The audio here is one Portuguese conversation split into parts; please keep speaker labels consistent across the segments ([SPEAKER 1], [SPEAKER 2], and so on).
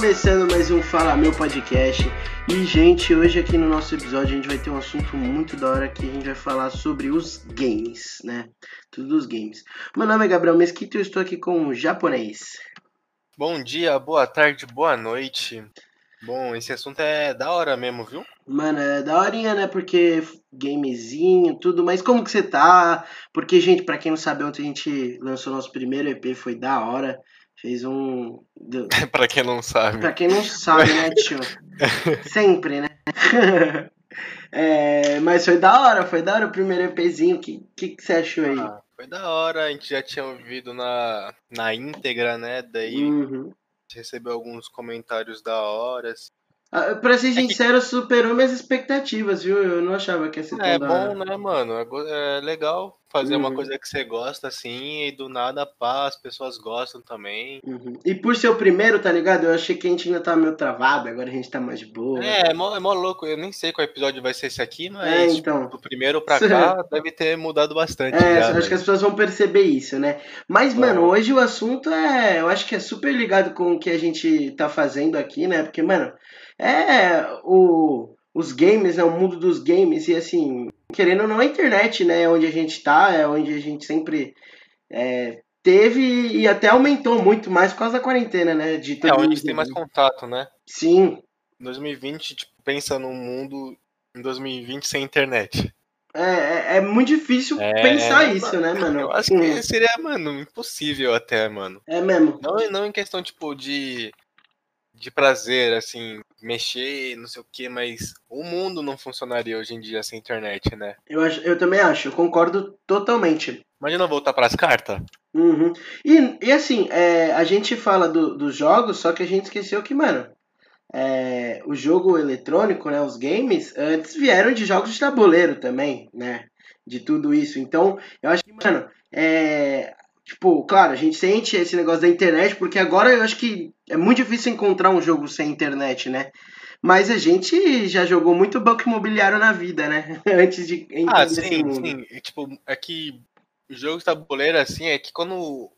[SPEAKER 1] começando mais um Fala Meu Podcast. E, gente, hoje aqui no nosso episódio a gente vai ter um assunto muito da hora que a gente vai falar sobre os games, né? Tudo dos games. Meu nome é Gabriel Mesquita e eu estou aqui com o japonês.
[SPEAKER 2] Bom dia, boa tarde, boa noite. Bom, esse assunto é da hora mesmo, viu?
[SPEAKER 1] Mano, é da horinha, né? Porque gamezinho, tudo, mas como que você tá? Porque, gente, pra quem não sabe, ontem a gente lançou nosso primeiro EP, foi da hora. Fez um.
[SPEAKER 2] pra quem não sabe.
[SPEAKER 1] Pra quem não sabe, né, tio? Sempre, né? é, mas foi da hora, foi da hora o primeiro EPzinho. O que, que, que, você achou aí? Ah,
[SPEAKER 2] foi da hora, a gente já tinha ouvido na, na íntegra, né? Daí uhum. recebeu alguns comentários da hora. Assim.
[SPEAKER 1] Ah, pra ser sincero, é que... superou minhas expectativas, viu? Eu não achava que ia ser
[SPEAKER 2] É bom, né, mano? É, é legal fazer uhum. uma coisa que você gosta assim e do nada pá, as pessoas gostam também.
[SPEAKER 1] Uhum. E por ser o primeiro, tá ligado? Eu achei que a gente ainda tá meio travado, agora a gente tá mais de boa.
[SPEAKER 2] É, é mó, é mó louco. Eu nem sei qual episódio vai ser esse aqui, mas é, então. do primeiro pra cá deve ter mudado bastante.
[SPEAKER 1] É, já, acho né? que as pessoas vão perceber isso, né? Mas, Bom. mano, hoje o assunto é. Eu acho que é super ligado com o que a gente tá fazendo aqui, né? Porque, mano é o, os games, né, o mundo dos games, e assim, querendo ou não, a internet, né, é onde a gente tá, é onde a gente sempre é, teve e até aumentou muito mais por causa da quarentena, né?
[SPEAKER 2] De é, onde tem mais contato, né?
[SPEAKER 1] Sim.
[SPEAKER 2] 2020, tipo, pensa num mundo em 2020 sem internet.
[SPEAKER 1] É, é, é muito difícil é, pensar isso, né, mano?
[SPEAKER 2] Eu acho que hum. seria, mano, impossível até, mano.
[SPEAKER 1] É mesmo.
[SPEAKER 2] Não, não em questão, tipo, de de prazer, assim, mexer, não sei o que, mas o mundo não funcionaria hoje em dia sem internet, né?
[SPEAKER 1] Eu, acho, eu também acho, eu concordo totalmente.
[SPEAKER 2] Imagina voltar para as cartas.
[SPEAKER 1] Uhum. E, e assim, é, a gente fala do, dos jogos, só que a gente esqueceu que, mano, é, o jogo eletrônico, né, os games, antes vieram de jogos de tabuleiro também, né? De tudo isso. Então, eu acho que, mano, é, Tipo, claro, a gente sente esse negócio da internet, porque agora eu acho que é muito difícil encontrar um jogo sem internet, né? Mas a gente já jogou muito banco imobiliário na vida, né? Antes de
[SPEAKER 2] entrar ah, sim, sim. E, tipo, é que o jogo de tabuleiro, assim, é que quando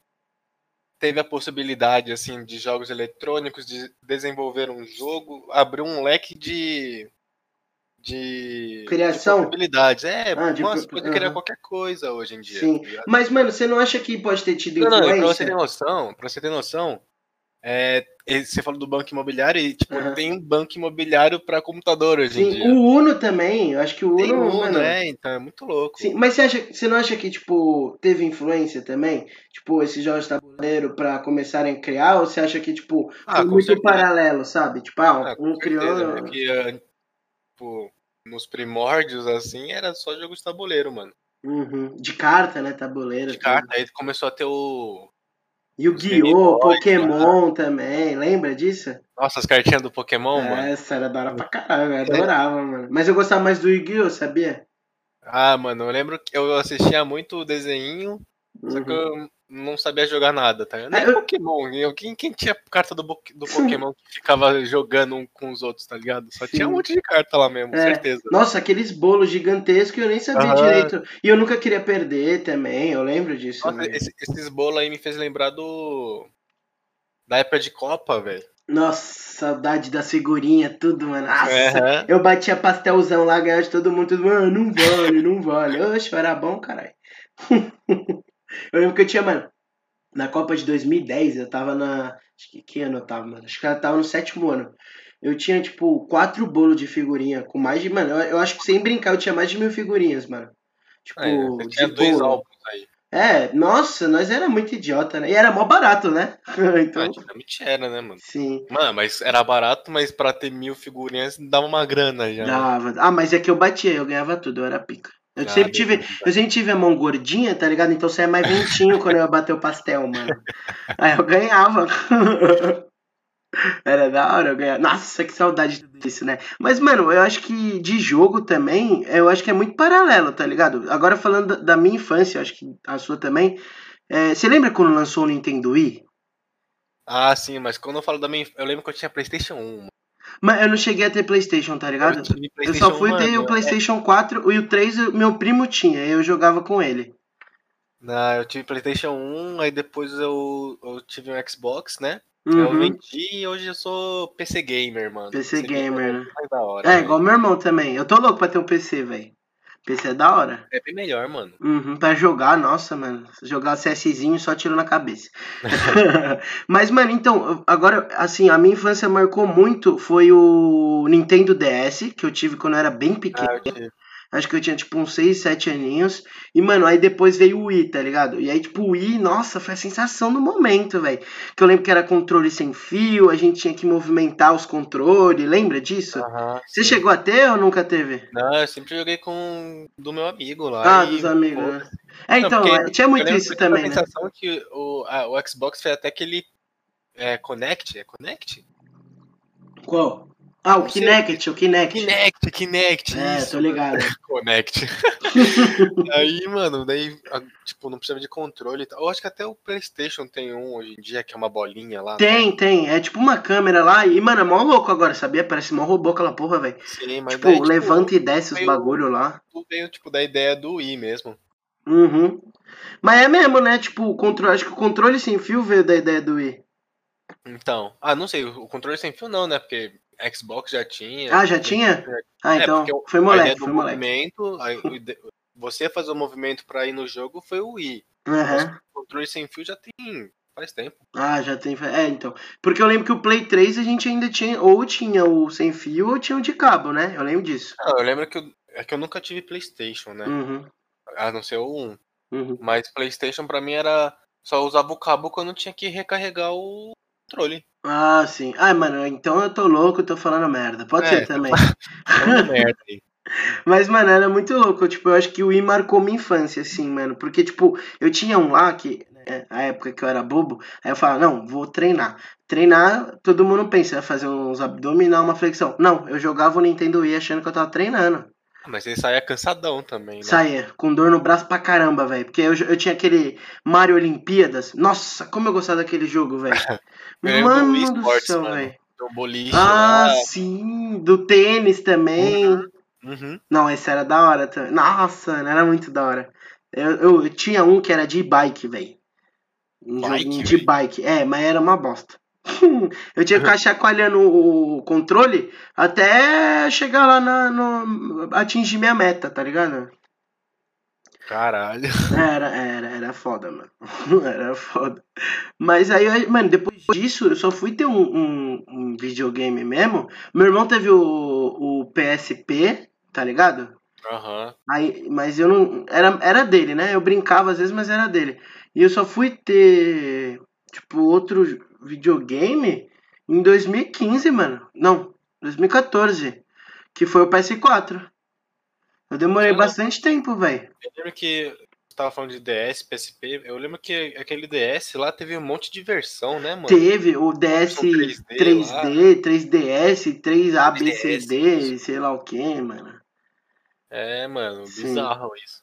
[SPEAKER 2] teve a possibilidade, assim, de jogos eletrônicos, de desenvolver um jogo, abriu um leque de de
[SPEAKER 1] criação
[SPEAKER 2] de possibilidades. É, ah, de... pode criar uhum. qualquer coisa hoje em dia.
[SPEAKER 1] Sim. Tá Mas mano, você não acha que pode ter tido
[SPEAKER 2] não, influência? Não, pra você ter noção, para você ter noção, é, você falou do banco imobiliário e tipo, uhum. tem um banco imobiliário para computador hoje
[SPEAKER 1] Sim,
[SPEAKER 2] em dia.
[SPEAKER 1] O Uno também, eu acho que o Uno, tem
[SPEAKER 2] Uno, mano, é, então é muito louco.
[SPEAKER 1] Sim, mas você acha, você não acha que tipo teve influência também? Tipo, esses jogos tabuleiro para começarem a criar ou você acha que tipo ah, muito certeza. paralelo, sabe? Tipo, ah, ah um criou
[SPEAKER 2] é que, tipo, nos primórdios, assim, era só jogo de tabuleiro, mano.
[SPEAKER 1] Uhum. De carta, né? Tabuleiro.
[SPEAKER 2] De carta, aí começou a ter o.
[SPEAKER 1] Yu-Gi-Oh! Pokémon né? também, lembra disso?
[SPEAKER 2] Nossa, as cartinhas do Pokémon,
[SPEAKER 1] Essa
[SPEAKER 2] mano.
[SPEAKER 1] Essa era da hora pra caralho, eu adorava, é. mano. Mas eu gostava mais do Yu-Gi-Oh! sabia?
[SPEAKER 2] Ah, mano, eu lembro que eu assistia muito o desenho, uhum. só que eu não sabia jogar nada, tá? Nem é. Pokémon. Eu, quem, quem tinha carta do, do Pokémon que ficava jogando um com os outros, tá ligado? Só Sim. tinha um monte de carta lá mesmo, é. certeza.
[SPEAKER 1] Nossa, aqueles bolos gigantescos eu nem sabia direito. E eu nunca queria perder também, eu lembro disso.
[SPEAKER 2] Nossa, esse, esses bolos aí me fez lembrar do. Da época de Copa, velho.
[SPEAKER 1] Nossa, saudade da figurinha, tudo, mano. Nossa, uhum. eu batia pastelzão lá, ganhava de todo mundo, tudo, mano, não vale, não vale. Oxe, era bom, caralho. Eu lembro que eu tinha, mano, na Copa de 2010, eu tava na. Acho que que ano eu tava, mano? Acho que eu tava no sétimo ano. Eu tinha, tipo, quatro bolos de figurinha com mais de. Mano, eu, eu acho que sem brincar eu tinha mais de mil figurinhas, mano.
[SPEAKER 2] Tipo, é, tinha dois bolo. álbuns aí.
[SPEAKER 1] É, nossa, nós era muito idiota, né? E era mó barato, né?
[SPEAKER 2] então... Antigamente era, né, mano?
[SPEAKER 1] Sim.
[SPEAKER 2] Mano, mas era barato, mas pra ter mil figurinhas dava uma grana já.
[SPEAKER 1] Né? Dava. Ah, mas é que eu batia, eu ganhava tudo, eu era pica. Eu, sempre tive, eu sempre tive a mão gordinha, tá ligado? Então você é mais ventinho quando eu bater o pastel, mano. Aí eu ganhava. Era da hora eu ganhar. Nossa, que saudade disso, né? Mas, mano, eu acho que de jogo também, eu acho que é muito paralelo, tá ligado? Agora falando da minha infância, eu acho que a sua também. É, você lembra quando lançou o Nintendo Wii?
[SPEAKER 2] Ah, sim, mas quando eu falo da minha. Eu lembro que eu tinha PlayStation 1.
[SPEAKER 1] Mas eu não cheguei a ter Playstation, tá ligado? Eu, eu só fui ter o Playstation é... 4 e o 3 meu primo tinha, eu jogava com ele.
[SPEAKER 2] Não, eu tive Playstation 1, aí depois eu, eu tive um Xbox, né? Eu
[SPEAKER 1] Uhum.
[SPEAKER 2] vendi e hoje eu sou PC gamer, mano.
[SPEAKER 1] PC gamer, né?
[SPEAKER 2] mais da hora.
[SPEAKER 1] É, igual meu irmão também. Eu tô louco pra ter um PC, velho. PC é da hora.
[SPEAKER 2] É bem melhor, mano.
[SPEAKER 1] Uhum, pra jogar, nossa, mano. Jogar CSzinho só tiro na cabeça. Mas, mano, então, agora, assim, a minha infância marcou muito foi o Nintendo DS, que eu tive quando eu era bem pequeno.
[SPEAKER 2] Ah.
[SPEAKER 1] Acho que eu tinha, tipo, uns 6, 7 aninhos. E, mano, aí depois veio o Wii, tá ligado? E aí, tipo, o Wii, nossa, foi a sensação do momento, velho. Que eu lembro que era controle sem fio, a gente tinha que movimentar os controles, lembra disso?
[SPEAKER 2] Aham,
[SPEAKER 1] Você
[SPEAKER 2] sim.
[SPEAKER 1] chegou a ter ou nunca teve?
[SPEAKER 2] Não, eu sempre joguei com do meu amigo lá.
[SPEAKER 1] Ah, dos amigos, né? É,
[SPEAKER 2] Não,
[SPEAKER 1] então,
[SPEAKER 2] porque
[SPEAKER 1] é, tinha muito isso também,
[SPEAKER 2] tive
[SPEAKER 1] né?
[SPEAKER 2] a sensação que o, a- o Xbox fez até aquele é, Connect, é Connect?
[SPEAKER 1] Qual? Ah, o. Kinect, o Kinect.
[SPEAKER 2] Kinect, Kinect,
[SPEAKER 1] É,
[SPEAKER 2] isso.
[SPEAKER 1] tô ligado.
[SPEAKER 2] Connect. Aí, mano, daí, tipo, não precisava de controle. Eu acho que até o PlayStation tem um hoje em dia, que é uma bolinha lá. né?
[SPEAKER 1] Tem, tem. É tipo uma câmera lá. E, mano, é mó louco agora, sabia? Parece mó robô aquela porra, velho.
[SPEAKER 2] Sim, mas
[SPEAKER 1] Tipo,
[SPEAKER 2] daí, tipo,
[SPEAKER 1] levanta e desce os bagulho lá.
[SPEAKER 2] tudo veio, tipo, da ideia do Wii mesmo.
[SPEAKER 1] Uhum. Mas é mesmo, né? Tipo, o controle. Acho que o controle sem fio veio da ideia do Wii.
[SPEAKER 2] Então, ah, não sei, o controle sem fio não, né? Porque Xbox já tinha.
[SPEAKER 1] Ah, já tinha? Ah,
[SPEAKER 2] É,
[SPEAKER 1] então.
[SPEAKER 2] porque
[SPEAKER 1] Foi
[SPEAKER 2] a
[SPEAKER 1] moleque, foi moleque.
[SPEAKER 2] movimento, ide- você fazer o movimento pra ir no jogo foi o Wii.
[SPEAKER 1] Aham.
[SPEAKER 2] O controle sem fio já tem faz tempo.
[SPEAKER 1] Ah, já tem. É, então. Porque eu lembro que o Play 3 a gente ainda tinha. Ou tinha o sem fio ou tinha o de cabo, né? Eu lembro disso.
[SPEAKER 2] Não, eu lembro que eu, é que eu nunca tive PlayStation, né?
[SPEAKER 1] Uhum.
[SPEAKER 2] A não ser o 1.
[SPEAKER 1] Uhum.
[SPEAKER 2] Mas PlayStation pra mim era só usava o cabo quando tinha que recarregar o controle.
[SPEAKER 1] Ah, sim. Ah, mano, então eu tô louco, tô falando merda. Pode
[SPEAKER 2] É,
[SPEAKER 1] ser também.
[SPEAKER 2] Falando merda aí.
[SPEAKER 1] Mas, mano, era muito louco. Tipo, eu acho que o Wii marcou minha infância, assim, mano. Porque, tipo, eu tinha um lá que, né, a época que eu era bobo, aí eu falava, não, vou treinar. Treinar, todo mundo pensa, fazer uns abdominal, uma flexão. Não, eu jogava o Nintendo Wii achando que eu tava treinando.
[SPEAKER 2] Mas ele saía cansadão também, né?
[SPEAKER 1] Saía, com dor no braço pra caramba, velho. Porque eu, eu tinha aquele Mario Olimpíadas. Nossa, como eu gostava daquele jogo, velho.
[SPEAKER 2] Lembro do
[SPEAKER 1] Mano do céu,
[SPEAKER 2] mano.
[SPEAKER 1] velho.
[SPEAKER 2] O boliche
[SPEAKER 1] Ah,
[SPEAKER 2] lá.
[SPEAKER 1] sim, do tênis também.
[SPEAKER 2] Uhum.
[SPEAKER 1] Não, esse era da hora também. Nossa, mano, era muito da hora. Eu, eu, eu tinha um que era de bike, velho. Um
[SPEAKER 2] Bike,
[SPEAKER 1] joguinho de
[SPEAKER 2] véi?
[SPEAKER 1] bike. É, mas era uma bosta. eu tinha que ficar chacoalhando o controle até chegar lá na, no. atingir minha meta, tá ligado?
[SPEAKER 2] Caralho.
[SPEAKER 1] Era, era, era foda, mano. era foda. Mas aí, mano, depois disso, eu só fui ter um, um, um videogame mesmo. Meu irmão teve o, o PSP, tá ligado?
[SPEAKER 2] Aham.
[SPEAKER 1] Aí, mas eu não. Era, era dele, né? Eu brincava às vezes, mas era dele. E eu só fui ter, tipo, outro videogame em 2015, mano. Não, 2014. Que foi o PS4. Eu demorei
[SPEAKER 2] Caramba.
[SPEAKER 1] bastante tempo, velho.
[SPEAKER 2] Eu lembro que você tava falando de DS, PSP. Eu lembro que aquele DS lá teve um monte de versão, né, mano?
[SPEAKER 1] Teve o DS
[SPEAKER 2] Versão 3D
[SPEAKER 1] 3D, 3DS, 3ABCD, sei lá o que, mano.
[SPEAKER 2] É, mano,
[SPEAKER 1] Sim.
[SPEAKER 2] bizarro isso.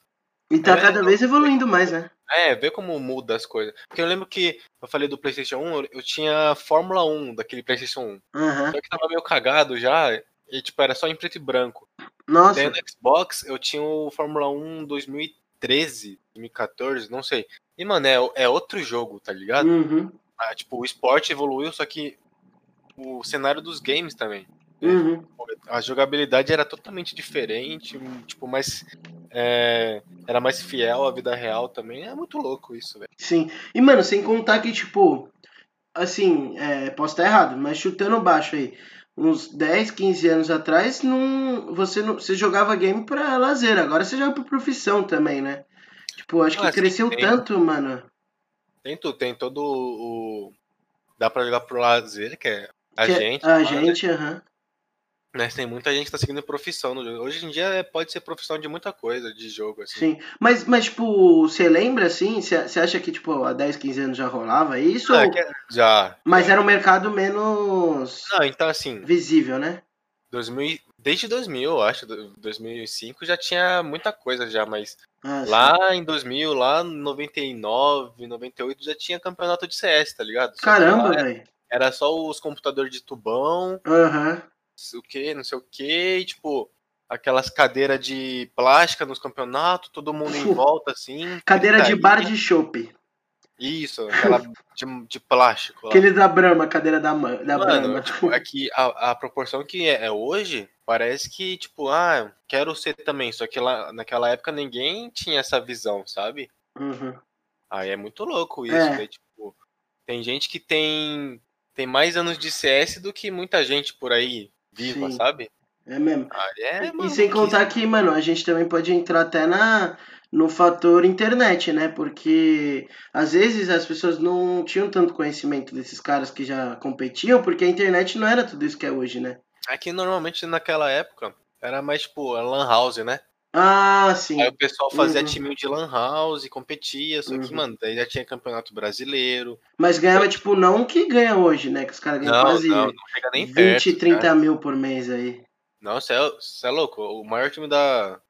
[SPEAKER 1] E tá
[SPEAKER 2] É,
[SPEAKER 1] cada vez evoluindo mais, né?
[SPEAKER 2] É, vê como muda as coisas. Porque eu lembro que eu falei do PlayStation 1, eu- tinha Fórmula 1 daquele PlayStation 1.
[SPEAKER 1] Aham.
[SPEAKER 2] Só que tava meio cagado já, e tipo, era só em preto e branco.
[SPEAKER 1] Nossa.
[SPEAKER 2] Daí no Xbox eu tinha o Fórmula 1 2013, 2014, não sei. E, mano, é, é outro jogo, tá ligado?
[SPEAKER 1] Uhum.
[SPEAKER 2] Ah, tipo, o esporte evoluiu, só que o cenário dos games também.
[SPEAKER 1] Uhum.
[SPEAKER 2] A jogabilidade era totalmente diferente, tipo, mais. é, era mais fiel à vida real também. É muito louco isso, velho.
[SPEAKER 1] Sim. E, mano, sem contar que, tipo, assim, é, posso estar errado, mas chutando baixo aí, uns 10, 15 anos atrás, não, você, não, você jogava game pra lazer, agora você joga por profissão também, né? Tipo, acho que
[SPEAKER 2] sim,
[SPEAKER 1] cresceu
[SPEAKER 2] tem.
[SPEAKER 1] tanto, mano.
[SPEAKER 2] Tem tudo, tem todo o. Dá pra jogar pro lazer, que é a
[SPEAKER 1] Que é-
[SPEAKER 2] gente.
[SPEAKER 1] A gente, aham.
[SPEAKER 2] Mas tem muita gente que tá seguindo profissão no jogo. Hoje em dia é- pode ser profissão de muita coisa, de jogo, assim.
[SPEAKER 1] Sim. Mas, mas, tipo, você lembra, assim, você acha que, tipo, há 10, 15 anos já rolava isso?
[SPEAKER 2] Ah,
[SPEAKER 1] ou-
[SPEAKER 2] que- já.
[SPEAKER 1] Mas era um mercado menos
[SPEAKER 2] Não, então assim,
[SPEAKER 1] visível, né?
[SPEAKER 2] 2000, desde 2000, eu acho, do- 2005 já tinha muita coisa já, mas
[SPEAKER 1] Ah,
[SPEAKER 2] lá em 2000, lá em 99, 98 já tinha campeonato de CS, tá ligado?
[SPEAKER 1] Caramba, velho.
[SPEAKER 2] Era só os computadores de tubão,
[SPEAKER 1] Aham.
[SPEAKER 2] O que, não sei o que, e, tipo, aquelas cadeiras de plástica nos campeonatos, todo mundo em volta, assim.
[SPEAKER 1] Cadeira de bar de chopp.
[SPEAKER 2] Isso, aquela de, de plástico. Lá.
[SPEAKER 1] Aquele da Brahma, cadeira da, da
[SPEAKER 2] Mano,
[SPEAKER 1] Brahma. Tipo,
[SPEAKER 2] é que a, a proporção que é, é hoje, parece que, tipo, ah, quero ser também. Só que lá, naquela época ninguém tinha essa visão, sabe?
[SPEAKER 1] uhum.
[SPEAKER 2] Aí é muito louco isso,
[SPEAKER 1] É.
[SPEAKER 2] né? Tipo, tem gente que tem, tem mais anos de CS do que muita gente por aí viva,
[SPEAKER 1] Sim.
[SPEAKER 2] sabe?
[SPEAKER 1] É mesmo.
[SPEAKER 2] Aí é,
[SPEAKER 1] e
[SPEAKER 2] mano,
[SPEAKER 1] sem
[SPEAKER 2] que-
[SPEAKER 1] contar que, mano, a gente também pode entrar até na, no fator internet, né? Porque às vezes as pessoas não tinham tanto conhecimento desses caras que já competiam, porque a internet não era tudo isso que é hoje, né?
[SPEAKER 2] É que normalmente naquela época era mais, tipo, a Lan House, né?
[SPEAKER 1] Ah, sim.
[SPEAKER 2] Aí o pessoal fazia
[SPEAKER 1] Uhum.
[SPEAKER 2] time de Lan House, competia, só que,
[SPEAKER 1] Uhum.
[SPEAKER 2] mano, daí já tinha campeonato brasileiro.
[SPEAKER 1] Mas ganhava, tipo, não o que ganha hoje, né? Que os caras ganham
[SPEAKER 2] Não,
[SPEAKER 1] quase
[SPEAKER 2] não, não chega nem
[SPEAKER 1] 20,
[SPEAKER 2] perto.
[SPEAKER 1] 30
[SPEAKER 2] cara.
[SPEAKER 1] mil por mês aí.
[SPEAKER 2] Não, você é, é louco. O maior time da,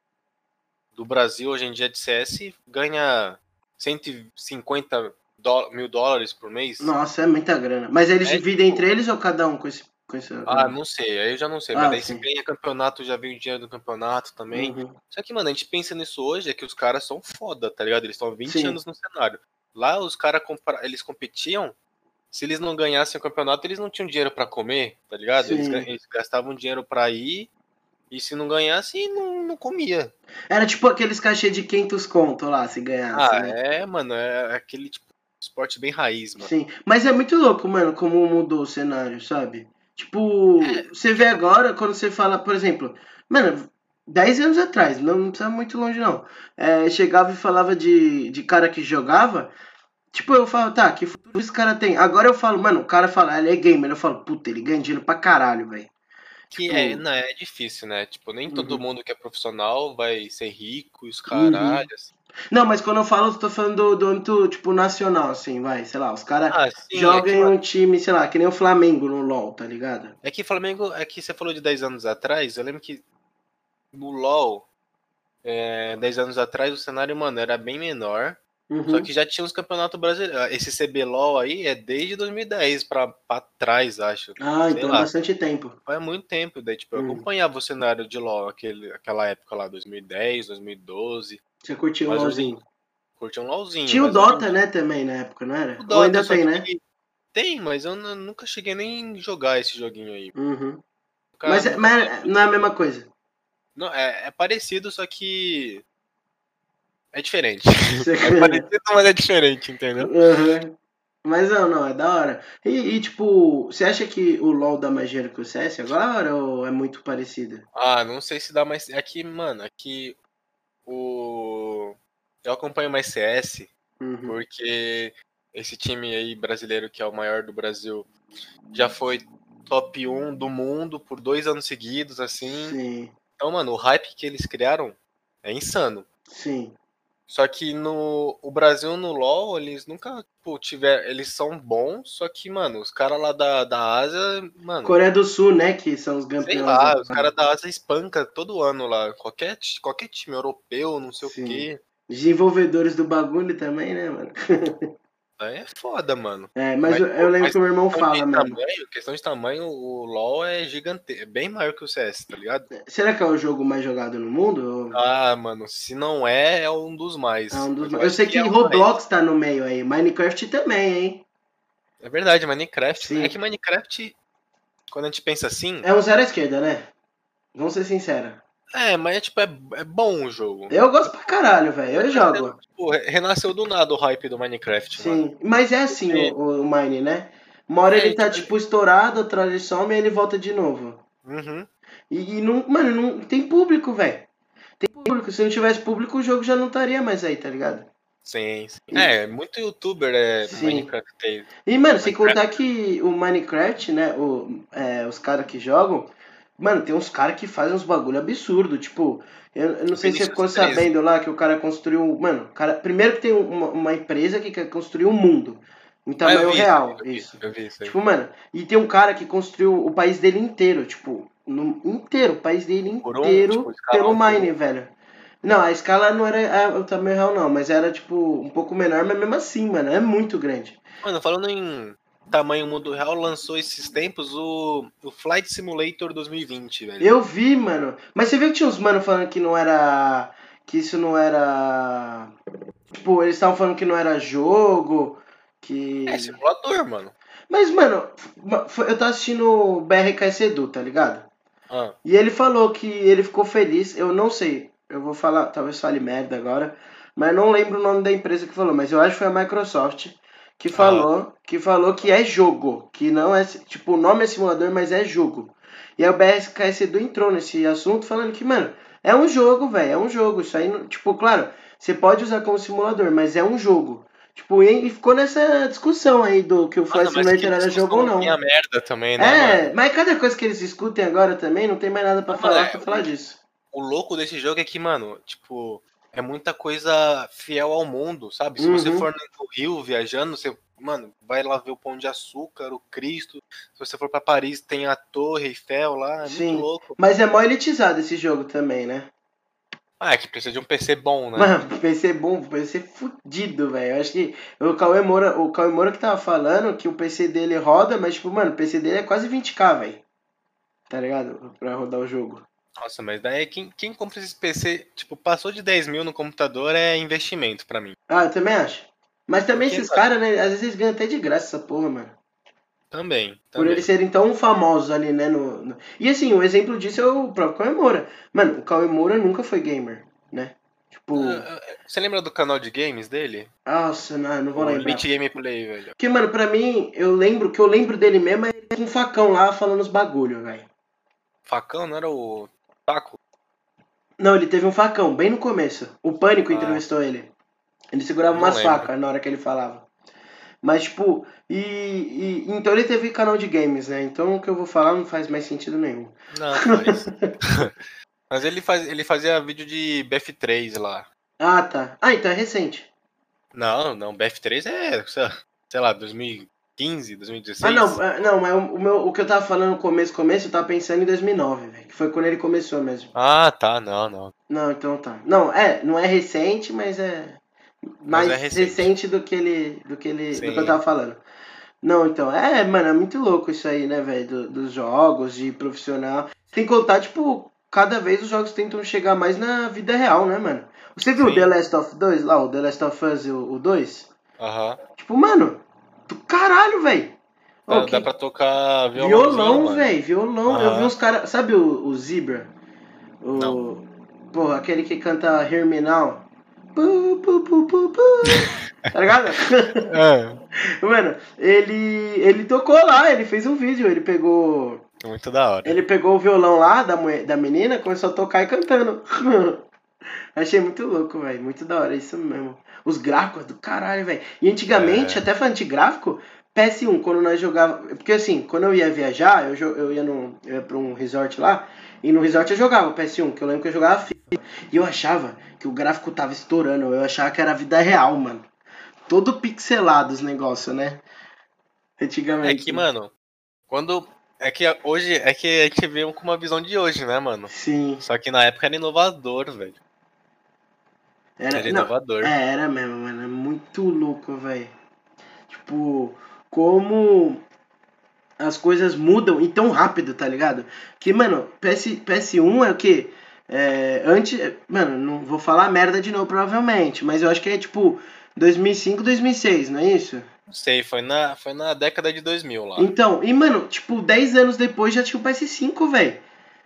[SPEAKER 2] do Brasil hoje em dia de CS ganha 150 dó- mil dólares por mês.
[SPEAKER 1] Nossa, é muita grana. Mas eles
[SPEAKER 2] É,
[SPEAKER 1] dividem
[SPEAKER 2] tipo-
[SPEAKER 1] entre eles ou cada um com esse.
[SPEAKER 2] Ah, não sei, aí eu já não sei.
[SPEAKER 1] Ah,
[SPEAKER 2] mas daí
[SPEAKER 1] sim.
[SPEAKER 2] se ganha campeonato, já vem o dinheiro do campeonato também.
[SPEAKER 1] Uhum.
[SPEAKER 2] Só que, mano, a gente pensa nisso hoje, é que os caras são foda, tá ligado? Eles estão 20
[SPEAKER 1] Sim.
[SPEAKER 2] anos no cenário. Lá os caras eles competiam, se eles não ganhassem o campeonato, eles não tinham dinheiro pra comer, tá ligado? Eles,
[SPEAKER 1] Sim.
[SPEAKER 2] eles gastavam dinheiro pra ir, e se não ganhasse, não, não comia.
[SPEAKER 1] Era tipo aqueles cachê de 500 conto lá, se ganhasse,
[SPEAKER 2] Ah,
[SPEAKER 1] né?
[SPEAKER 2] é, mano, é aquele tipo esporte bem raiz, mano.
[SPEAKER 1] Sim. Mas é muito louco, mano, como mudou o cenário, sabe? Tipo,
[SPEAKER 2] É.
[SPEAKER 1] você vê agora, quando você fala, por exemplo, mano, 10 anos atrás, não, precisa muito longe, não. É, chegava e falava de, de cara que jogava. Tipo, eu falo, tá, que futuro esse cara tem? Agora eu falo, mano, o cara fala, ele é gamer. Eu falo, puta, ele ganha dinheiro pra caralho, velho.
[SPEAKER 2] Que
[SPEAKER 1] Tipo-
[SPEAKER 2] é, não, é difícil, né? Tipo, nem todo
[SPEAKER 1] Uhum.
[SPEAKER 2] mundo que é profissional vai ser rico e os caralho. assim.
[SPEAKER 1] Não, mas quando eu falo, eu tô falando do, do âmbito, tipo, nacional, assim, vai, sei lá, os caras
[SPEAKER 2] Ah,
[SPEAKER 1] jogam
[SPEAKER 2] é
[SPEAKER 1] em um time, sei lá, que nem o Flamengo no LoL, tá ligado?
[SPEAKER 2] É que Flamengo, é que você falou de 10 anos atrás, eu lembro que no LoL, é, 10 anos atrás, o cenário, mano, era bem menor,
[SPEAKER 1] Uhum.
[SPEAKER 2] só que já tinha uns campeonatos brasileiros. Esse CBLOL aí é desde 2010 pra, pra trás, acho.
[SPEAKER 1] Ah, então é
[SPEAKER 2] lá.
[SPEAKER 1] bastante tempo.
[SPEAKER 2] Faz muito tempo, daí, tipo, eu
[SPEAKER 1] Hum.
[SPEAKER 2] acompanhava o cenário de LoL aquele, aquela época lá, 2010, 2012,
[SPEAKER 1] Você curtiu
[SPEAKER 2] Mas
[SPEAKER 1] LoLzinho.
[SPEAKER 2] curtia um LoLzinho.
[SPEAKER 1] Tinha o Dota, né, também, na época, não era?
[SPEAKER 2] O
[SPEAKER 1] Ou
[SPEAKER 2] Dota,
[SPEAKER 1] ainda
[SPEAKER 2] só
[SPEAKER 1] tem,
[SPEAKER 2] que-
[SPEAKER 1] né?
[SPEAKER 2] Tem, mas eu nu- nunca cheguei nem jogar esse joguinho aí.
[SPEAKER 1] Uhum.
[SPEAKER 2] Nunca-
[SPEAKER 1] Mas, é- mas não é a mesma coisa.
[SPEAKER 2] Não, é, é parecido, só que. É diferente. É parecido, mas é diferente, entendeu?
[SPEAKER 1] Uhum. Mas não, não, é da hora. E, e, tipo, você acha que o LoL dá mais dinheiro que o CS agora ou é muito parecido?
[SPEAKER 2] Ah, não sei se dá mais. É que, mano, é que o. Eu acompanho mais CS,
[SPEAKER 1] Uhum.
[SPEAKER 2] porque esse time aí brasileiro, que é o maior do Brasil, já foi top 1 do mundo por dois anos seguidos, assim.
[SPEAKER 1] Sim,
[SPEAKER 2] Então, mano, o hype que eles criaram é insano.
[SPEAKER 1] sim.
[SPEAKER 2] Só que no o Brasil no LoL, eles nunca tipo, tiveram. Eles são bons, só que, mano, os caras lá da, da Ásia, mano,
[SPEAKER 1] Coreia do Sul, né, que são os
[SPEAKER 2] sei
[SPEAKER 1] campeões.
[SPEAKER 2] lá,
[SPEAKER 1] da-
[SPEAKER 2] os caras da Ásia espanca todo ano lá. Qualquer, qualquer time europeu, não sei
[SPEAKER 1] Sim.
[SPEAKER 2] o quê.
[SPEAKER 1] Desenvolvedores do bagulho também, né, mano?
[SPEAKER 2] Aí é foda, mano.
[SPEAKER 1] É, mas,
[SPEAKER 2] Mas,
[SPEAKER 1] eu, eu lembro
[SPEAKER 2] mas
[SPEAKER 1] que o meu irmão fala, mano.
[SPEAKER 2] tamanho, questão de tamanho, o LoL é gigante, é bem maior que o CS, tá ligado?
[SPEAKER 1] Será que é o jogo mais jogado no mundo?
[SPEAKER 2] Ah, mano, se não é, é um dos mais.
[SPEAKER 1] É um dos mais- Eu sei que,
[SPEAKER 2] é o mais.
[SPEAKER 1] Roblox tá no meio aí. Minecraft também, hein?
[SPEAKER 2] É verdade, Minecraft.
[SPEAKER 1] Sim.
[SPEAKER 2] É que Minecraft, quando a gente pensa assim,
[SPEAKER 1] É um zero à esquerda, né? Vamos ser sinceros.
[SPEAKER 2] É, mas é tipo, é, é bom o jogo.
[SPEAKER 1] Eu gosto pra caralho, velho. Eu jogo.
[SPEAKER 2] Tipo, re- renasceu do nada o hype do Minecraft, mano.
[SPEAKER 1] Sim. Mas é assim o, o Mine, né? Uma hora
[SPEAKER 2] É,
[SPEAKER 1] ele tá,
[SPEAKER 2] tipo,
[SPEAKER 1] tipo, estourado, outra hora ele some e ele volta de novo.
[SPEAKER 2] Uhum.
[SPEAKER 1] E, e não, mano, não tem público, velho. Tem público. Se não tivesse público, o jogo já não estaria mais aí, tá ligado?
[SPEAKER 2] Sim, sim. É, muito youtuber é
[SPEAKER 1] Sim.
[SPEAKER 2] Minecraft.
[SPEAKER 1] E, mano, sem
[SPEAKER 2] Minecraft.
[SPEAKER 1] contar que o Minecraft, né? O, é, os caras que jogam. Mano, tem uns caras que fazem uns bagulho absurdo. Tipo, eu, eu não sei se você ficou
[SPEAKER 2] 13.
[SPEAKER 1] sabendo lá que o cara construiu. Mano, o cara, primeiro que tem uma, uma empresa que quer construir um mundo. Em
[SPEAKER 2] Ah,
[SPEAKER 1] tamanho
[SPEAKER 2] vi
[SPEAKER 1] real.
[SPEAKER 2] eu vi,
[SPEAKER 1] Isso.
[SPEAKER 2] Eu vi isso aí.
[SPEAKER 1] Tipo, mano, e tem um cara que construiu o país dele inteiro, tipo, no, inteiro, o país dele
[SPEAKER 2] Por um,
[SPEAKER 1] inteiro
[SPEAKER 2] tipo,
[SPEAKER 1] pelo
[SPEAKER 2] por
[SPEAKER 1] Mine, velho. Não, a escala não era a- o tamanho real, não, mas era, tipo, um pouco menor, mas mesmo assim, mano, é muito grande.
[SPEAKER 2] Mano, falando em tamanho mundo real, lançou esses tempos o, o Flight Simulator 2020, velho.
[SPEAKER 1] Eu vi, mano, mas você viu que tinha uns mano falando que não era. que isso não era. Tipo, eles estavam falando que não era jogo, que.
[SPEAKER 2] É simulador, mano.
[SPEAKER 1] Mas, mano, eu tô assistindo o BRKS Edu, tá ligado?
[SPEAKER 2] Ah.
[SPEAKER 1] E ele falou que ele ficou feliz, eu não sei, eu vou falar, talvez fale merda agora, mas não lembro o nome da empresa que falou, mas eu acho que foi a Microsoft que
[SPEAKER 2] Ah.
[SPEAKER 1] falou, que falou que é jogo, que não é, tipo, o nome é simulador, mas é jogo. E aí o BRKS Edu entrou nesse assunto falando que, mano, é um jogo, velho, é um jogo. Isso aí, tipo, claro, você pode usar como simulador, mas é um jogo. Tipo, e ficou nessa discussão aí do que o Flight
[SPEAKER 2] Mano, mas
[SPEAKER 1] Simulator era jogo ou não.
[SPEAKER 2] Minha merda também, né,
[SPEAKER 1] É,
[SPEAKER 2] mano?
[SPEAKER 1] mas cada coisa que eles discutem agora também, não tem mais nada pra
[SPEAKER 2] Não,
[SPEAKER 1] falar
[SPEAKER 2] é,
[SPEAKER 1] pra falar disso.
[SPEAKER 2] O louco desse jogo é que, mano, tipo, é muita coisa fiel ao mundo, sabe? Se você
[SPEAKER 1] Uhum.
[SPEAKER 2] for no Rio viajando, você, mano, vai lá ver o Pão de Açúcar, o Cristo. Se você for pra Paris, tem a Torre Eiffel lá, é
[SPEAKER 1] Sim.
[SPEAKER 2] muito louco.
[SPEAKER 1] Mas é mó elitizado esse jogo também, né?
[SPEAKER 2] Ah, é que precisa de um PC bom, né?
[SPEAKER 1] Mano, PC bom, PC fudido, velho. Eu acho que o Cauê Moura, o Cauê Moura que tava falando que o PC dele roda, mas, tipo, mano, o PC dele é quase 20k, velho. Tá ligado? Pra rodar o jogo.
[SPEAKER 2] Nossa, mas daí quem, quem compra esse PC, tipo, passou de 10 mil no computador é investimento pra mim.
[SPEAKER 1] Ah, eu também acho. Mas também
[SPEAKER 2] Porque,
[SPEAKER 1] esses caras, né? Às vezes eles ganham até de graça essa porra, mano.
[SPEAKER 2] Também.
[SPEAKER 1] Por
[SPEAKER 2] também.
[SPEAKER 1] eles serem tão famosos ali, né? No, no- E assim, o exemplo disso é o próprio Cauê Moura. Mano, o Cauê Moura nunca foi gamer, né? Tipo,
[SPEAKER 2] Ah, ah, Você lembra do canal de games dele?
[SPEAKER 1] nossa, não, não vou
[SPEAKER 2] o
[SPEAKER 1] lembrar.
[SPEAKER 2] Elite Gameplay, velho.
[SPEAKER 1] Porque, mano, pra mim, eu lembro, o que eu lembro dele mesmo é ele com um facão lá falando os bagulho, velho.
[SPEAKER 2] Facão não era o taco?
[SPEAKER 1] Não, ele teve um facão, bem no começo. O Pânico
[SPEAKER 2] Ah.
[SPEAKER 1] entrevistou ele. Ele segurava
[SPEAKER 2] Não
[SPEAKER 1] umas
[SPEAKER 2] lembro.
[SPEAKER 1] facas na hora que ele falava. Mas, tipo, e, e- Então ele teve canal de games, né? Então o que eu vou falar não faz mais sentido nenhum.
[SPEAKER 2] Não, faz. Mas ele, faz, ele fazia vídeo de BF3 lá.
[SPEAKER 1] Ah, tá. Ah, então é recente.
[SPEAKER 2] Não, não, BF3 é, sei lá, sei lá 2015, 2016.
[SPEAKER 1] Ah, não, ah, não, mas o, o meu, o que eu tava falando no começo, começo, eu tava pensando em 2009, velho. Que foi quando ele começou mesmo.
[SPEAKER 2] Ah, tá, não, não.
[SPEAKER 1] Não, então tá. Não, é, não é recente, mas é mais
[SPEAKER 2] Mas é
[SPEAKER 1] recente.
[SPEAKER 2] recente.
[SPEAKER 1] do que ele, do que ele, do que eu tava falando. Não, então, é, mano, é muito louco isso aí, né, velho, do- dos jogos, de profissional. Sem contar, tipo, cada vez os jogos tentam chegar mais na vida real, né, mano? Você viu o
[SPEAKER 2] Sim.
[SPEAKER 1] The Last of 2 lá, o The Last of Us, o, o 2?
[SPEAKER 2] Aham.
[SPEAKER 1] Tipo, mano, caralho, velho.
[SPEAKER 2] Dá,
[SPEAKER 1] que-
[SPEAKER 2] dá pra tocar
[SPEAKER 1] Violão,
[SPEAKER 2] mano.
[SPEAKER 1] velho, violão. Eu
[SPEAKER 2] Aham.
[SPEAKER 1] vi uns caras. Sabe o, o Zebra? O.
[SPEAKER 2] Não.
[SPEAKER 1] Porra, aquele que canta Now. Pu, pu, pu, pu, pu. tá ligado?
[SPEAKER 2] É,
[SPEAKER 1] Mano, ele. Ele tocou lá, ele fez um vídeo, ele pegou.
[SPEAKER 2] muito da hora.
[SPEAKER 1] Ele pegou o violão lá da, da menina, começou a tocar e cantando. Achei muito louco, velho. Muito da hora, isso mesmo. Os gráficos do caralho, velho. E antigamente,
[SPEAKER 2] É.
[SPEAKER 1] até falando de gráfico, PS1, quando nós jogávamos. Porque assim, quando eu ia viajar, eu, eu ia, num, eu ia pra um resort lá, e no resort eu jogava PS1, que eu lembro que eu jogava FIFA. E eu achava que o gráfico tava estourando, eu achava que era vida real, mano. Todo pixelado os negócios, né?
[SPEAKER 2] É
[SPEAKER 1] Antigamente.
[SPEAKER 2] que, mano, quando. É que hoje. É que a gente vê com uma visão de hoje, né, mano?
[SPEAKER 1] Sim.
[SPEAKER 2] Só que na época era inovador, velho.
[SPEAKER 1] Era,
[SPEAKER 2] Era
[SPEAKER 1] não,
[SPEAKER 2] inovador.
[SPEAKER 1] É, era mesmo, mano. É muito louco, velho. Tipo, como as coisas mudam e tão rápido, tá ligado? Que, mano, PS, PS1 é o quê? É, antes. Mano, não vou falar merda de novo, provavelmente. Mas eu acho que é tipo 2005, 2006, não é isso?
[SPEAKER 2] Não sei, foi na, foi na década de 2000 lá.
[SPEAKER 1] Então, e, mano, tipo, 10 anos depois já tinha o PS5, velho.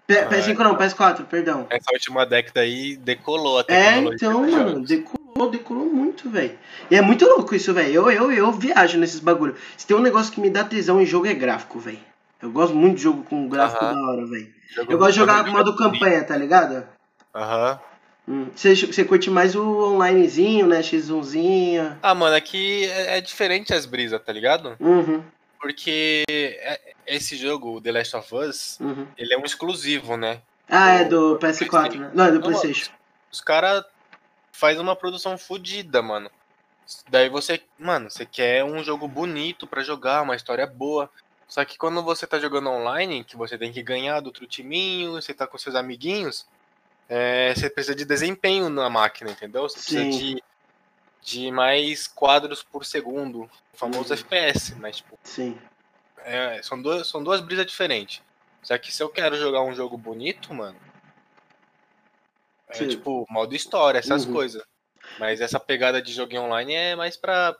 [SPEAKER 1] P-
[SPEAKER 2] Ah,
[SPEAKER 1] PS5 não, PS4, perdão.
[SPEAKER 2] Essa última década aí decolou a
[SPEAKER 1] É, então,
[SPEAKER 2] dos
[SPEAKER 1] mano, decolou, decolou muito, velho. E é muito louco isso, velho. Eu, eu, eu viajo nesses bagulho. Se tem um negócio que me dá tesão em jogo é gráfico, velho. Eu gosto muito de jogo com gráfico
[SPEAKER 2] Aham.
[SPEAKER 1] da hora, velho. Eu gosto de jogar modo campanha, tá ligado?
[SPEAKER 2] Aham.
[SPEAKER 1] Hum. Você, você curte mais o onlinezinho, né? X1zinho.
[SPEAKER 2] Ah, mano, aqui é, é diferente as brisas, tá ligado?
[SPEAKER 1] Uhum,
[SPEAKER 2] Porque é- esse jogo, The Last of Us,
[SPEAKER 1] uhum.
[SPEAKER 2] ele é um exclusivo, né?
[SPEAKER 1] Ah, é do PS4, né? Não, é do
[SPEAKER 2] mano,
[SPEAKER 1] Playstation.
[SPEAKER 2] Os caras fazem uma produção fodida, mano. Daí você, mano, você quer um jogo bonito pra jogar, uma história boa. Só que quando você tá jogando online, que você tem que ganhar do outro timinho, você tá com seus amiguinhos, é, você precisa de desempenho na máquina, entendeu? Você
[SPEAKER 1] Sim.
[SPEAKER 2] precisa de, de mais quadros por segundo, o famoso
[SPEAKER 1] Uhum.
[SPEAKER 2] FPS, mas tipo,
[SPEAKER 1] Sim.
[SPEAKER 2] É, são, duas, são duas brisas diferentes. Só que se eu quero jogar um jogo bonito, mano, é
[SPEAKER 1] Sim.
[SPEAKER 2] tipo, modo história, essas
[SPEAKER 1] Uhum.
[SPEAKER 2] coisas. Mas essa pegada de joguinho online é mais pra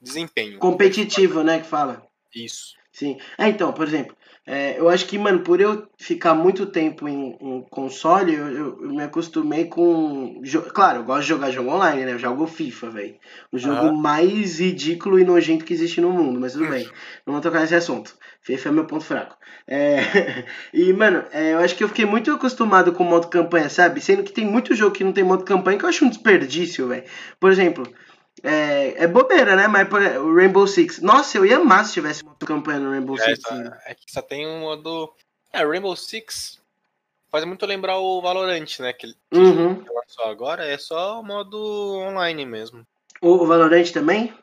[SPEAKER 2] desempenho.
[SPEAKER 1] Competitivo, né, que fala.
[SPEAKER 2] Isso.
[SPEAKER 1] Sim. É, então, por exemplo, é, eu acho que, mano, por eu ficar muito tempo em, em console, eu, eu, eu me acostumei com. Claro, eu gosto de jogar jogo online, né? Eu jogo FIFA, velho. O jogo
[SPEAKER 2] Aham.
[SPEAKER 1] mais ridículo e nojento que existe no mundo, mas tudo bem. Não vou tocar nesse assunto. FIFA é meu ponto fraco. É, E, mano, é, eu acho que eu fiquei muito acostumado com o modo campanha, sabe? Sendo que tem muito jogo que não tem modo campanha que eu acho um desperdício, velho. Por exemplo, é, é bobeira, né? Mas o Rainbow Six. Nossa, eu ia amar se tivesse modo campanha no Rainbow
[SPEAKER 2] É,
[SPEAKER 1] Six.
[SPEAKER 2] só, é que só tem um modo. É, Rainbow Six faz muito lembrar o Valorant, né? Que, que
[SPEAKER 1] Uhum.
[SPEAKER 2] lançou agora é só o modo online mesmo.
[SPEAKER 1] O, o Valorant também?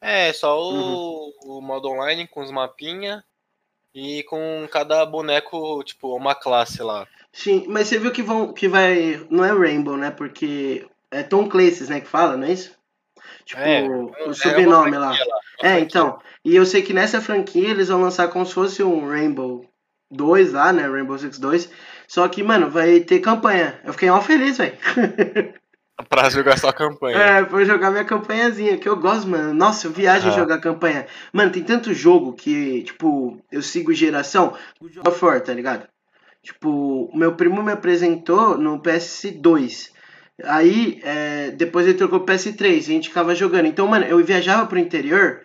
[SPEAKER 2] É, só o,
[SPEAKER 1] Uhum.
[SPEAKER 2] o modo online com os mapinha e com cada boneco, tipo, uma classe lá.
[SPEAKER 1] Sim, mas você viu que vão que vai. Não é Rainbow, né? Porque é Tom Clancy's, né? Que fala, não é isso? Tipo,
[SPEAKER 2] É,
[SPEAKER 1] o
[SPEAKER 2] é
[SPEAKER 1] sobrenome lá.
[SPEAKER 2] uma
[SPEAKER 1] É, então. E eu sei que nessa franquia eles vão lançar como se fosse um Rainbow 2 lá, né? Rainbow Six 2. Só que, mano, vai ter campanha. Eu fiquei mal feliz, velho.
[SPEAKER 2] Pra jogar só a campanha.
[SPEAKER 1] É, pra jogar minha campanhazinha, que eu gosto, mano. Nossa, eu viajo em
[SPEAKER 2] Ah.
[SPEAKER 1] jogar campanha. Mano, tem tanto jogo que, tipo, eu sigo geração. God of War, tá ligado? Tipo, o meu primo me apresentou no PS2. Aí, é, depois ele trocou pro PS3 e a gente ficava jogando. Então, mano, eu viajava pro interior,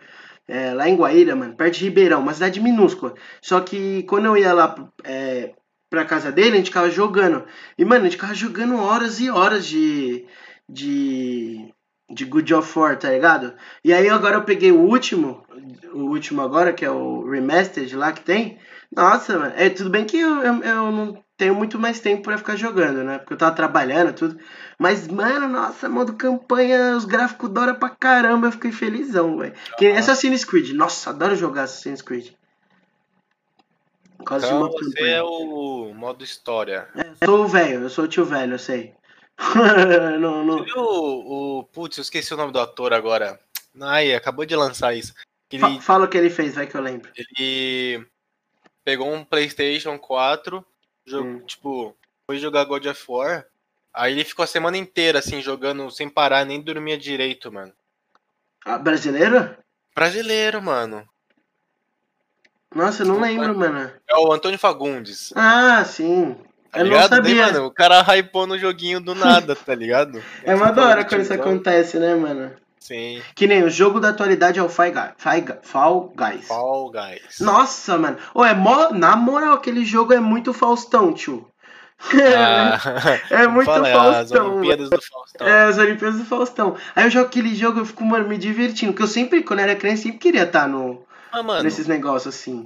[SPEAKER 1] é, lá em Guaíra, mano, perto de Ribeirão, uma cidade minúscula. Só que quando eu ia lá é, pra casa dele, a gente ficava jogando. E, mano, a gente ficava jogando horas e horas de. de. de Good of War, tá ligado? E aí agora eu peguei o último, o último agora, que é o Remastered lá que tem. Nossa, mano, é tudo bem que eu, eu, eu não tenho muito mais tempo pra ficar jogando, né? Porque eu tava trabalhando tudo. Mas, mano, nossa, modo campanha, os gráficos da hora pra caramba, eu fiquei felizão, velho. Que nem
[SPEAKER 2] Ah.
[SPEAKER 1] Assassin's Creed. Nossa, adoro jogar Assassin's Creed. Por causa de
[SPEAKER 2] Então
[SPEAKER 1] modo
[SPEAKER 2] você
[SPEAKER 1] campanha.
[SPEAKER 2] é o modo história.
[SPEAKER 1] Eu sou o velho, eu sou o tio velho, eu sei. não, não.
[SPEAKER 2] Você viu o, o. Putz, eu esqueci o nome do ator agora. Ai, acabou de lançar isso. Que Ele,
[SPEAKER 1] Fala o que ele fez, vai que eu lembro.
[SPEAKER 2] ele pegou um PlayStation 4, jo-
[SPEAKER 1] Hum.
[SPEAKER 2] tipo, foi jogar God of War. Aí ele ficou a semana inteira, assim, jogando sem parar, nem dormia direito, mano.
[SPEAKER 1] Ah, brasileiro?
[SPEAKER 2] Brasileiro, mano.
[SPEAKER 1] Nossa, eu não lembro, mano.
[SPEAKER 2] É o Antônio Fagundes.
[SPEAKER 1] Ah, sim.
[SPEAKER 2] Tá
[SPEAKER 1] eu não
[SPEAKER 2] ligado? Daí,
[SPEAKER 1] sabia.
[SPEAKER 2] mano, o cara hypou no joguinho do nada, tá ligado?
[SPEAKER 1] É uma da hora quando isso acontece, né, mano?
[SPEAKER 2] Sim.
[SPEAKER 1] Que nem o jogo da atualidade é o Fall Guys. Fall Gu- Fall Guys.
[SPEAKER 2] Fall Guys.
[SPEAKER 1] Nossa, mano. Ô, é mó... Na moral, aquele jogo é muito Faustão, tio.
[SPEAKER 2] Ah,
[SPEAKER 1] É muito
[SPEAKER 2] fala, é as
[SPEAKER 1] Faustão.
[SPEAKER 2] Olimpíadas do Faustão.
[SPEAKER 1] É, as Olimpíadas do Faustão. Aí eu jogo aquele jogo e eu fico, mano, me divertindo. Porque eu sempre, quando era criança, sempre queria estar no,
[SPEAKER 2] Ah, mano,
[SPEAKER 1] nesses negócios assim.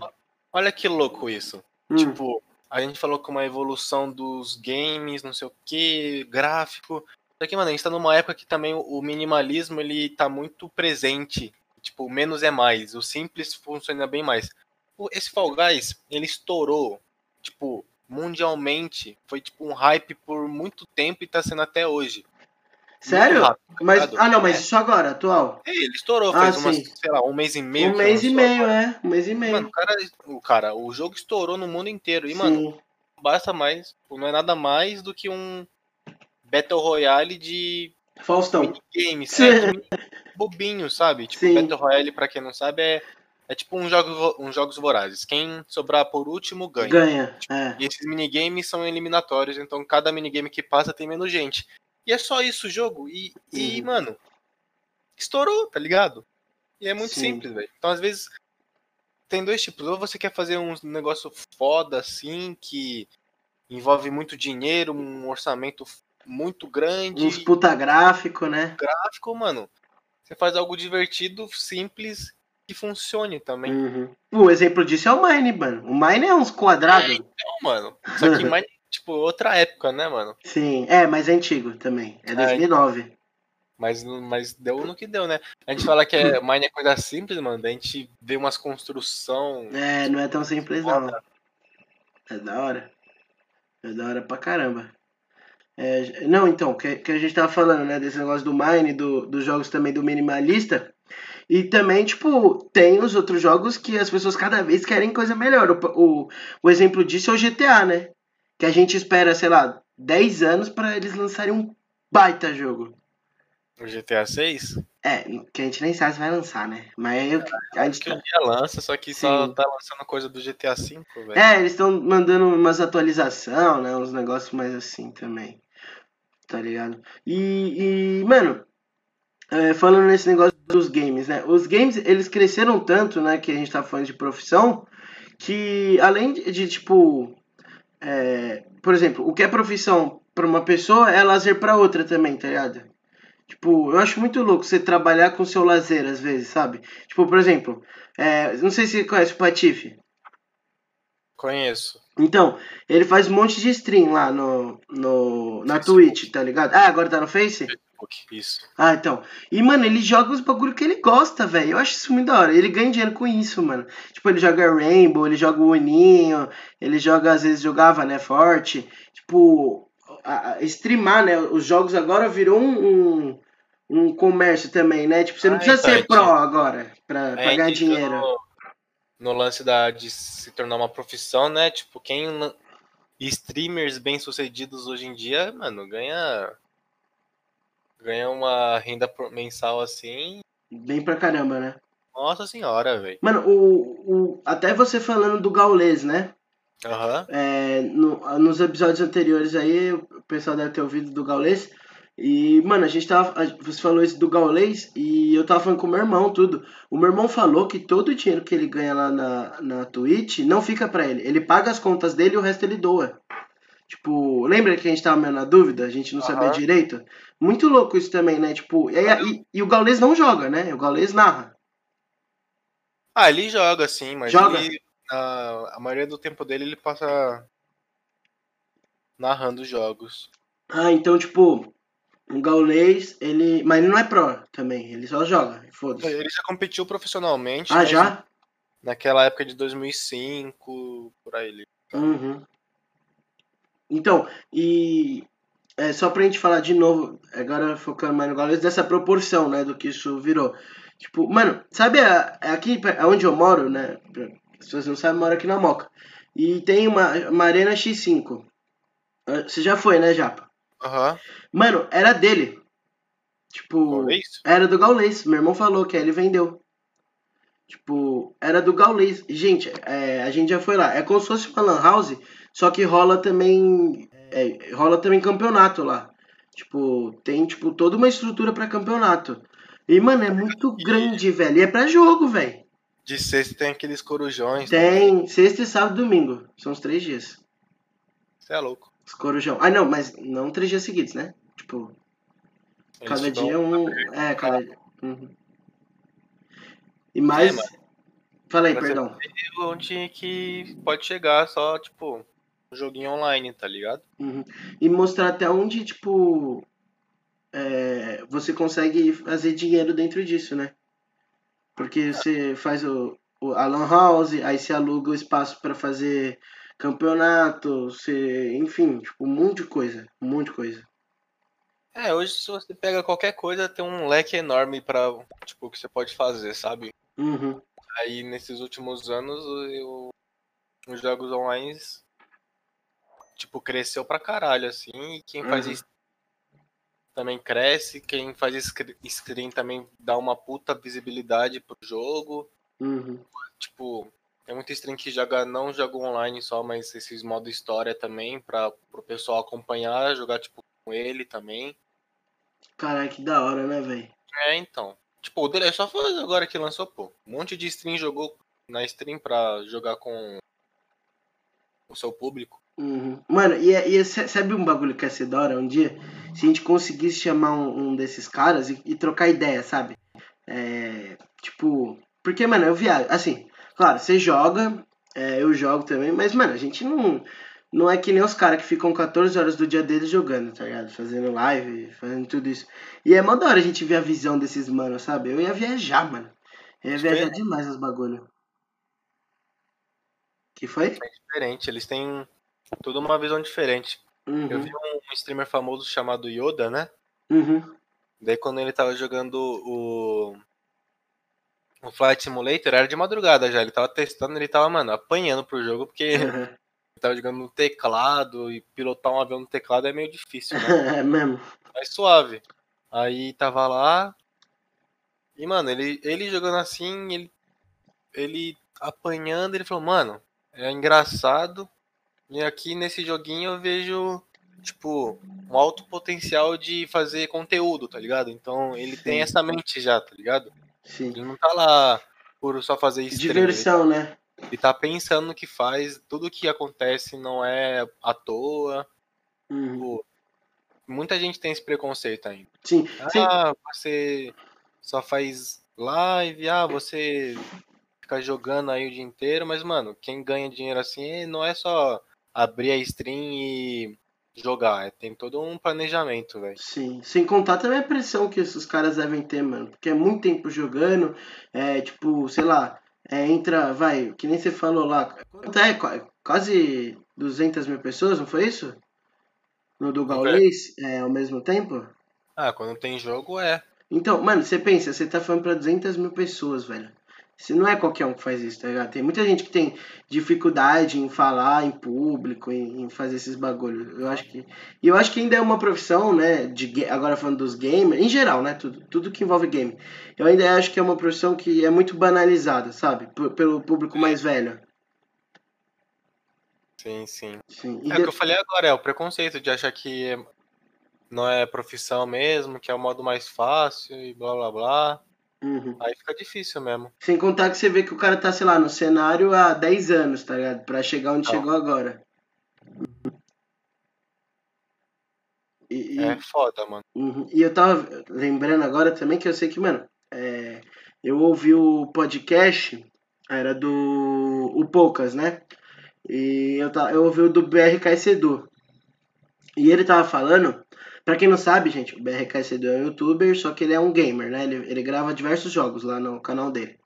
[SPEAKER 2] olha que louco isso.
[SPEAKER 1] Hum.
[SPEAKER 2] Tipo, a gente falou com uma evolução dos games, não sei o que, gráfico. Só que, mano, a gente tá numa época que também o minimalismo, ele tá muito presente. Tipo, menos é mais. O simples funciona bem mais. Esse Fall Guys, ele estourou, tipo, mundialmente. Foi, tipo, um hype por muito tempo e tá sendo até hoje.
[SPEAKER 1] Sério?
[SPEAKER 2] Rápido,
[SPEAKER 1] Mas,
[SPEAKER 2] ligado?
[SPEAKER 1] ah, não, mas
[SPEAKER 2] É.
[SPEAKER 1] isso agora, atual.
[SPEAKER 2] É, ele estourou,
[SPEAKER 1] Ah,
[SPEAKER 2] faz umas, sei lá, um mês e meio.
[SPEAKER 1] um mês e meio, é. Um mês e meio.
[SPEAKER 2] Mano, o cara, o cara, o jogo estourou no mundo inteiro. E, mano,
[SPEAKER 1] Sim.
[SPEAKER 2] basta mais. Não é nada mais do que um Battle Royale de
[SPEAKER 1] Faustão.
[SPEAKER 2] minigames.
[SPEAKER 1] Sim.
[SPEAKER 2] É, mini- bobinho, sabe? Tipo,
[SPEAKER 1] Sim.
[SPEAKER 2] Battle Royale, pra quem não sabe, é, é tipo um jogo, uns jogos vorazes. Quem sobrar por último ganha.
[SPEAKER 1] Ganha. É.
[SPEAKER 2] E esses minigames são eliminatórios, então cada minigame que passa tem menos gente. E é só isso o jogo. E, e mano, estourou, tá ligado? E é muito
[SPEAKER 1] Sim.
[SPEAKER 2] simples, velho. Então, às vezes, tem dois tipos. Ou você quer fazer um negócio foda, assim, que envolve muito dinheiro, um orçamento muito grande,
[SPEAKER 1] Uns puta gráfico, né?
[SPEAKER 2] gráfico, mano. Você faz algo divertido, simples, que funcione também.
[SPEAKER 1] Uhum. O exemplo disso é o Mine, mano. O Mine é uns quadrados.
[SPEAKER 2] Então, mano, só que mais, tipo, outra época, né, mano?
[SPEAKER 1] Sim, é, mas é antigo também. É 2009.
[SPEAKER 2] Mas, mas deu no que deu, né? A gente fala que é, Mine é coisa simples, mano. A gente vê umas construção.
[SPEAKER 1] É, não é tão simples não. É da hora. É da hora pra caramba. É, não, então, que, que a gente tava falando, né, desse negócio do Mine, do, dos jogos também do minimalista. E também, tipo, tem os outros jogos que as pessoas cada vez querem coisa melhor. O, o, o exemplo disso é o GTA, né? Que a gente espera, sei lá, 10 anos pra eles lançarem um baita jogo.
[SPEAKER 2] O GTA 6?
[SPEAKER 1] É, que a gente nem sabe se vai lançar, né? Mas eu, a gente
[SPEAKER 2] Que
[SPEAKER 1] tá...
[SPEAKER 2] um dia lança, só que só
[SPEAKER 1] Sim.
[SPEAKER 2] tá lançando coisa do GTA 5, velho.
[SPEAKER 1] É, eles estão mandando umas atualização, né? Uns negócios mais assim também. Tá ligado? E, e mano, é, falando nesse negócio dos games, né? Os games, eles cresceram tanto, né? Que a gente tá falando de profissão, que além de, de, tipo. é, por exemplo, o que é profissão pra uma pessoa é lazer pra outra também, tá ligado? Tipo, eu acho muito louco você trabalhar com seu lazer às vezes, sabe? Tipo, por exemplo, é, não sei se você conhece o Patife.
[SPEAKER 2] Conheço.
[SPEAKER 1] Então, ele faz um monte de stream lá no, no, na
[SPEAKER 2] Facebook.
[SPEAKER 1] Twitch, tá ligado? Ah, agora tá no Face?
[SPEAKER 2] Facebook, isso.
[SPEAKER 1] Ah, então. E, mano, ele joga os bagulho que ele gosta, velho. Eu acho isso muito da hora. Ele ganha dinheiro com isso, mano. Tipo, ele joga Rainbow, ele joga o Uninho, ele joga, às vezes, jogava, né, Forte. Tipo, a- a- streamar, né? Os jogos agora virou um, um, um comércio também, né? Tipo, você não
[SPEAKER 2] Ah,
[SPEAKER 1] precisa
[SPEAKER 2] então,
[SPEAKER 1] ser
[SPEAKER 2] é
[SPEAKER 1] pro agora pra, pra
[SPEAKER 2] Aí
[SPEAKER 1] ganhar dinheiro.
[SPEAKER 2] No, no lance da, de se tornar uma profissão, né? Tipo, quem. Streamers bem-sucedidos hoje em dia, mano, ganha. Ganha uma renda mensal assim.
[SPEAKER 1] Bem pra caramba, né?
[SPEAKER 2] Nossa senhora, velho.
[SPEAKER 1] Mano, o, o, até você falando do Gaules, né?
[SPEAKER 2] Aham.
[SPEAKER 1] É, no- nos episódios anteriores aí, o pessoal deve ter ouvido do Gaulês. E, mano, a gente tava. Você falou isso do Gaulês e eu tava falando com o meu irmão, tudo. O meu irmão falou que todo o dinheiro que ele ganha lá na, na Twitch não fica pra ele. Ele paga as contas dele e o resto ele doa. Tipo, lembra que a gente tava meio na dúvida? A gente não sabia
[SPEAKER 2] Aham.
[SPEAKER 1] direito? Muito louco isso também, né? Tipo, e, e, e o Gaulês não joga, né? O Gaulês narra.
[SPEAKER 2] Ah, ele joga sim, mas
[SPEAKER 1] Joga?
[SPEAKER 2] ele. A, a maioria do tempo dele ele passa narrando jogos.
[SPEAKER 1] Ah, então, tipo, o Gaulês, ele. Mas ele não é pro também, ele só joga. Foda-se.
[SPEAKER 2] Ele já competiu profissionalmente.
[SPEAKER 1] Ah,
[SPEAKER 2] mas
[SPEAKER 1] já?
[SPEAKER 2] Naquela época de 2005, por aí. ele-
[SPEAKER 1] Uhum. Então, e é, só pra gente falar de novo, agora focando mais no Gaules, dessa proporção, né, do que isso virou. Tipo, mano, sabe a, aqui pe- onde eu moro, né, as pessoas não sabem, eu moro aqui na Moca. E tem uma, uma Arena X5. Ah, Você já foi, né, Japa?
[SPEAKER 2] Aham.
[SPEAKER 1] Mano, era dele. Tipo, era do Gaulês. Meu irmão falou que aí ele vendeu. Tipo, era do Gaulês. Gente, é, a gente já foi lá. É como se fosse uma lan house, só que rola também. é, rola também campeonato lá. Tipo, tem tipo toda uma estrutura pra campeonato. E, mano, é muito grande, velho. E é pra jogo, velho.
[SPEAKER 2] De sexta tem aqueles corujões. também.
[SPEAKER 1] Tem sexta, sábado e domingo. São os três dias.
[SPEAKER 2] Você é louco.
[SPEAKER 1] Os corujão. Ah, não, mas não três dias seguidos, né? Tipo,
[SPEAKER 2] Eles
[SPEAKER 1] Cada dia um. É, cada dia. Uhum. E mais.
[SPEAKER 2] mano.
[SPEAKER 1] Fala aí,
[SPEAKER 2] Mas é
[SPEAKER 1] perdão.
[SPEAKER 2] Onde que pode chegar só, tipo, um joguinho online, tá ligado?
[SPEAKER 1] Uhum. E mostrar até onde, tipo. é, você consegue fazer dinheiro dentro disso, né? Porque você faz o, o, a Lan House, aí você aluga o espaço pra fazer campeonato, você. Enfim, tipo, um monte de coisa. Um monte de coisa.
[SPEAKER 2] É, hoje se você pega qualquer coisa, tem um leque enorme pra, tipo, que você pode fazer, sabe?
[SPEAKER 1] Uhum.
[SPEAKER 2] Aí nesses últimos anos, o- os jogos online, tipo, cresceu pra caralho, assim, e quem faz
[SPEAKER 1] Uhum.
[SPEAKER 2] isso também cresce, quem faz scre- screen também dá uma puta visibilidade pro jogo.
[SPEAKER 1] Uhum.
[SPEAKER 2] Tipo, tem muita stream que joga, não joga online só, mas esses modo história também, pra, pro pessoal acompanhar, jogar, tipo, com ele também.
[SPEAKER 1] Caralho, que da hora, né, velho?
[SPEAKER 2] É, então. Tipo, o The Last of Us agora que lançou, pô. Um monte de stream jogou na stream pra jogar com o seu público.
[SPEAKER 1] Uhum. Mano, e, é- e é- sabe um bagulho que ia ser da hora um dia? Se a gente conseguisse chamar um, um desses caras e, e trocar ideia, sabe? É, tipo, porque, mano, eu viajo. Assim, claro, você joga, é, eu jogo também, mas, mano, a gente não. Não é que nem os caras que ficam 14 horas do dia deles jogando, tá ligado? Fazendo live, fazendo tudo isso. E é mó da hora a gente ver a visão desses manos, sabe? Eu ia viajar, mano. Eu ia viajar demais nos bagulho. Que foi?
[SPEAKER 2] É diferente, eles têm toda uma visão diferente. Eu
[SPEAKER 1] Uhum.
[SPEAKER 2] vi um streamer famoso chamado Yoda, né?
[SPEAKER 1] Uhum.
[SPEAKER 2] Daí quando ele tava jogando o. O Flight Simulator, era de madrugada já. Ele tava testando, ele tava, mano, apanhando pro jogo, porque
[SPEAKER 1] Uhum.
[SPEAKER 2] ele tava jogando no teclado e pilotar um avião no teclado é meio difícil, né?
[SPEAKER 1] é mesmo.
[SPEAKER 2] Mas suave. Aí tava lá. E, mano, ele, ele jogando assim, ele, ele apanhando, ele falou, mano, é engraçado. E aqui nesse joguinho eu vejo, tipo, um alto potencial de fazer conteúdo, tá ligado? Então ele Sim. tem essa mente já, tá ligado?
[SPEAKER 1] Sim.
[SPEAKER 2] Ele não tá lá por só fazer isso.
[SPEAKER 1] Diversão, né?
[SPEAKER 2] Ele tá pensando no que faz, tudo que acontece não é à toa.
[SPEAKER 1] Uhum. Pô,
[SPEAKER 2] muita gente tem esse preconceito ainda.
[SPEAKER 1] Sim.
[SPEAKER 2] Ah,
[SPEAKER 1] Sim.
[SPEAKER 2] você só faz live, ah, você fica jogando aí o dia inteiro, mas, mano, quem ganha dinheiro assim não é só abrir a stream e jogar, é, tem todo um planejamento, velho.
[SPEAKER 1] Sim, sem contar também a pressão que esses caras devem ter, mano, porque é muito tempo jogando, é tipo, sei lá, é, entra, vai, que nem você falou lá, até quase 200 mil pessoas, não foi isso? No do Gaulês, é, ao mesmo tempo?
[SPEAKER 2] Ah, quando tem jogo é.
[SPEAKER 1] Então, mano, você pensa, você tá falando pra 200 mil pessoas, velho. Se não é qualquer um que faz isso, tá ligado? Tem muita gente que tem dificuldade em falar em público, em, em fazer esses bagulhos. Eu acho que. E eu acho que ainda é uma profissão, né? De, agora falando dos gamers, em geral, né? Tudo, tudo que envolve game. Eu ainda acho que é uma profissão que é muito banalizada, sabe? P pelo público mais velho.
[SPEAKER 2] Sim, sim.
[SPEAKER 1] sim.
[SPEAKER 2] é de... o que eu falei agora, é o preconceito de achar que não é profissão mesmo, que é o modo mais fácil e blá blá blá.
[SPEAKER 1] Uhum.
[SPEAKER 2] Aí fica difícil mesmo.
[SPEAKER 1] Sem contar que você vê que o cara tá, sei lá, no cenário há 10 anos, tá ligado? Pra chegar onde Não. chegou agora.
[SPEAKER 2] E, e... É foda, mano.
[SPEAKER 1] Uhum. E eu tava lembrando agora também que eu sei que, mano, é... eu ouvi o podcast, era do o Poucas, né? E eu, tava, eu ouvi o do BRK Sedu. E ele tava falando Pra quem não sabe, gente, o BRK é um youtuber, só que ele é um gamer, né? Ele, ele grava diversos jogos lá no canal dele.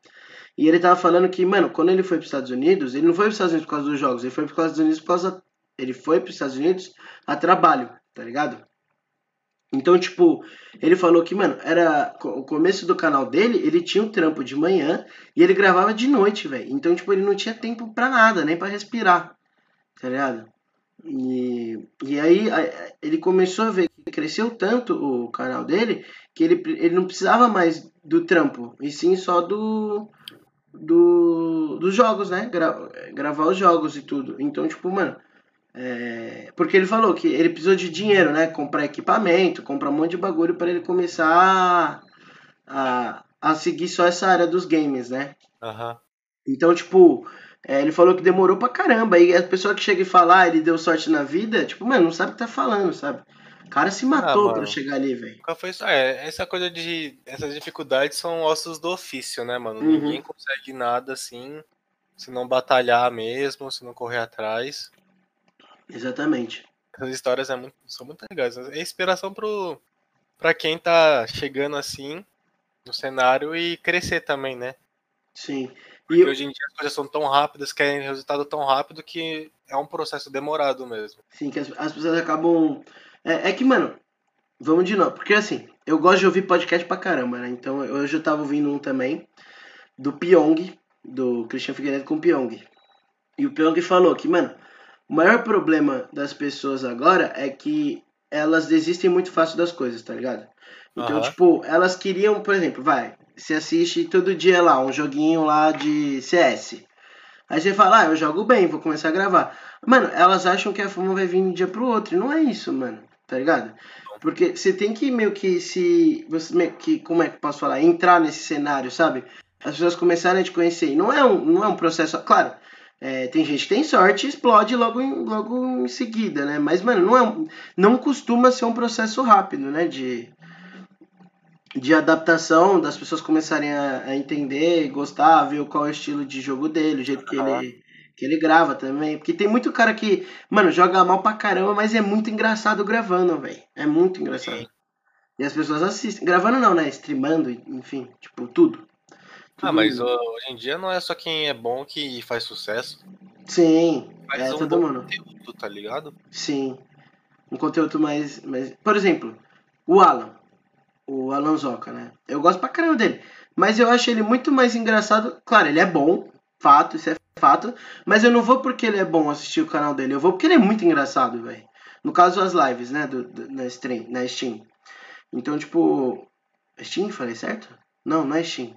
[SPEAKER 1] E ele tava falando que, mano, quando ele foi pros Estados Unidos, ele não foi pros Estados Unidos por causa dos jogos, ele foi pros Estados Unidos por causa. Ele foi pros Estados Unidos a trabalho, tá ligado? Então, tipo, ele falou que, mano, era o começo do canal dele, ele tinha um trampo de manhã e ele gravava de noite, velho. Então, tipo, ele não tinha tempo pra nada, nem para respirar, tá ligado? E, e aí ele começou a ver cresceu tanto o canal dele que ele, ele não precisava mais do trampo, e sim só do, do dos jogos, né? Gra, gravar os jogos e tudo. Então, tipo, mano. É, porque ele falou que ele precisou de dinheiro, né? Comprar equipamento, comprar um monte de bagulho para ele começar a, a, a, seguir só essa área dos games, né?
[SPEAKER 2] Uhum.
[SPEAKER 1] Então, tipo, é, ele falou que demorou pra caramba. E a pessoa que chega e fala, ah, ele deu sorte na vida, tipo, mano, não sabe o que tá falando, sabe? O cara se matou ah, pra chegar ali, velho.
[SPEAKER 2] Foi isso? É, essa coisa de. Essas dificuldades são ossos do ofício, né, mano? Uhum. Ninguém consegue nada assim se não batalhar mesmo, se não correr atrás.
[SPEAKER 1] Exatamente.
[SPEAKER 2] Essas histórias é muito, são muito legais. É inspiração pro, pra quem tá chegando assim no cenário e crescer também, né?
[SPEAKER 1] Sim.
[SPEAKER 2] Porque e hoje em dia as coisas são tão rápidas, querem resultado tão rápido que é um processo demorado mesmo.
[SPEAKER 1] Sim, que as, as pessoas acabam. É, é, que, mano, vamos de novo. Porque assim, eu gosto de ouvir podcast pra caramba, né? Então hoje eu tava ouvindo um também do Pyong, do Christian Figueiredo com o Pyong. E o Pyong falou que, mano, o maior problema das pessoas agora é que elas desistem muito fácil das coisas, tá ligado? Então, uhum. tipo, elas queriam, por exemplo, vai, você assiste todo dia lá, um joguinho lá de CS. Aí você fala, ah, eu jogo bem, vou começar a gravar. Mano, elas acham que a fama vai vir de um dia pro outro. Não é isso, mano. Tá ligado? Porque você tem que meio que se. Você meio que, como é que posso falar? Entrar nesse cenário, sabe? As pessoas começarem a te conhecer. E não é um, não é um processo. Claro, é, tem gente que tem sorte e explode logo em, logo em seguida, né? Mas, mano, não, é, não costuma ser um processo rápido, né? De, de adaptação, das pessoas começarem a, a entender, gostar, ver qual é o estilo de jogo dele, o jeito que ele que ele grava também. Porque tem muito cara que, mano, joga mal pra caramba, mas é muito engraçado gravando, velho. É muito engraçado. Sim. E as pessoas assistem. Gravando não, né? Streamando, enfim, tipo, tudo.
[SPEAKER 2] tudo ah, mas hoje em dia não é só quem é bom que faz sucesso.
[SPEAKER 1] Sim, faz é um todo mundo.
[SPEAKER 2] conteúdo, tá ligado?
[SPEAKER 1] Sim. Um conteúdo mais, mais. Por exemplo, o Alan o Alan Zoca, né? Eu gosto pra caramba dele. Mas eu acho ele muito mais engraçado. Claro, ele é bom, fato, isso é fato. Mas eu não vou porque ele é bom assistir o canal dele. Eu vou porque ele é muito engraçado, velho. No caso, as lives, né? Do, do, na, stream, na Steam. Então, tipo. É Steam, falei certo? Não, não é Steam.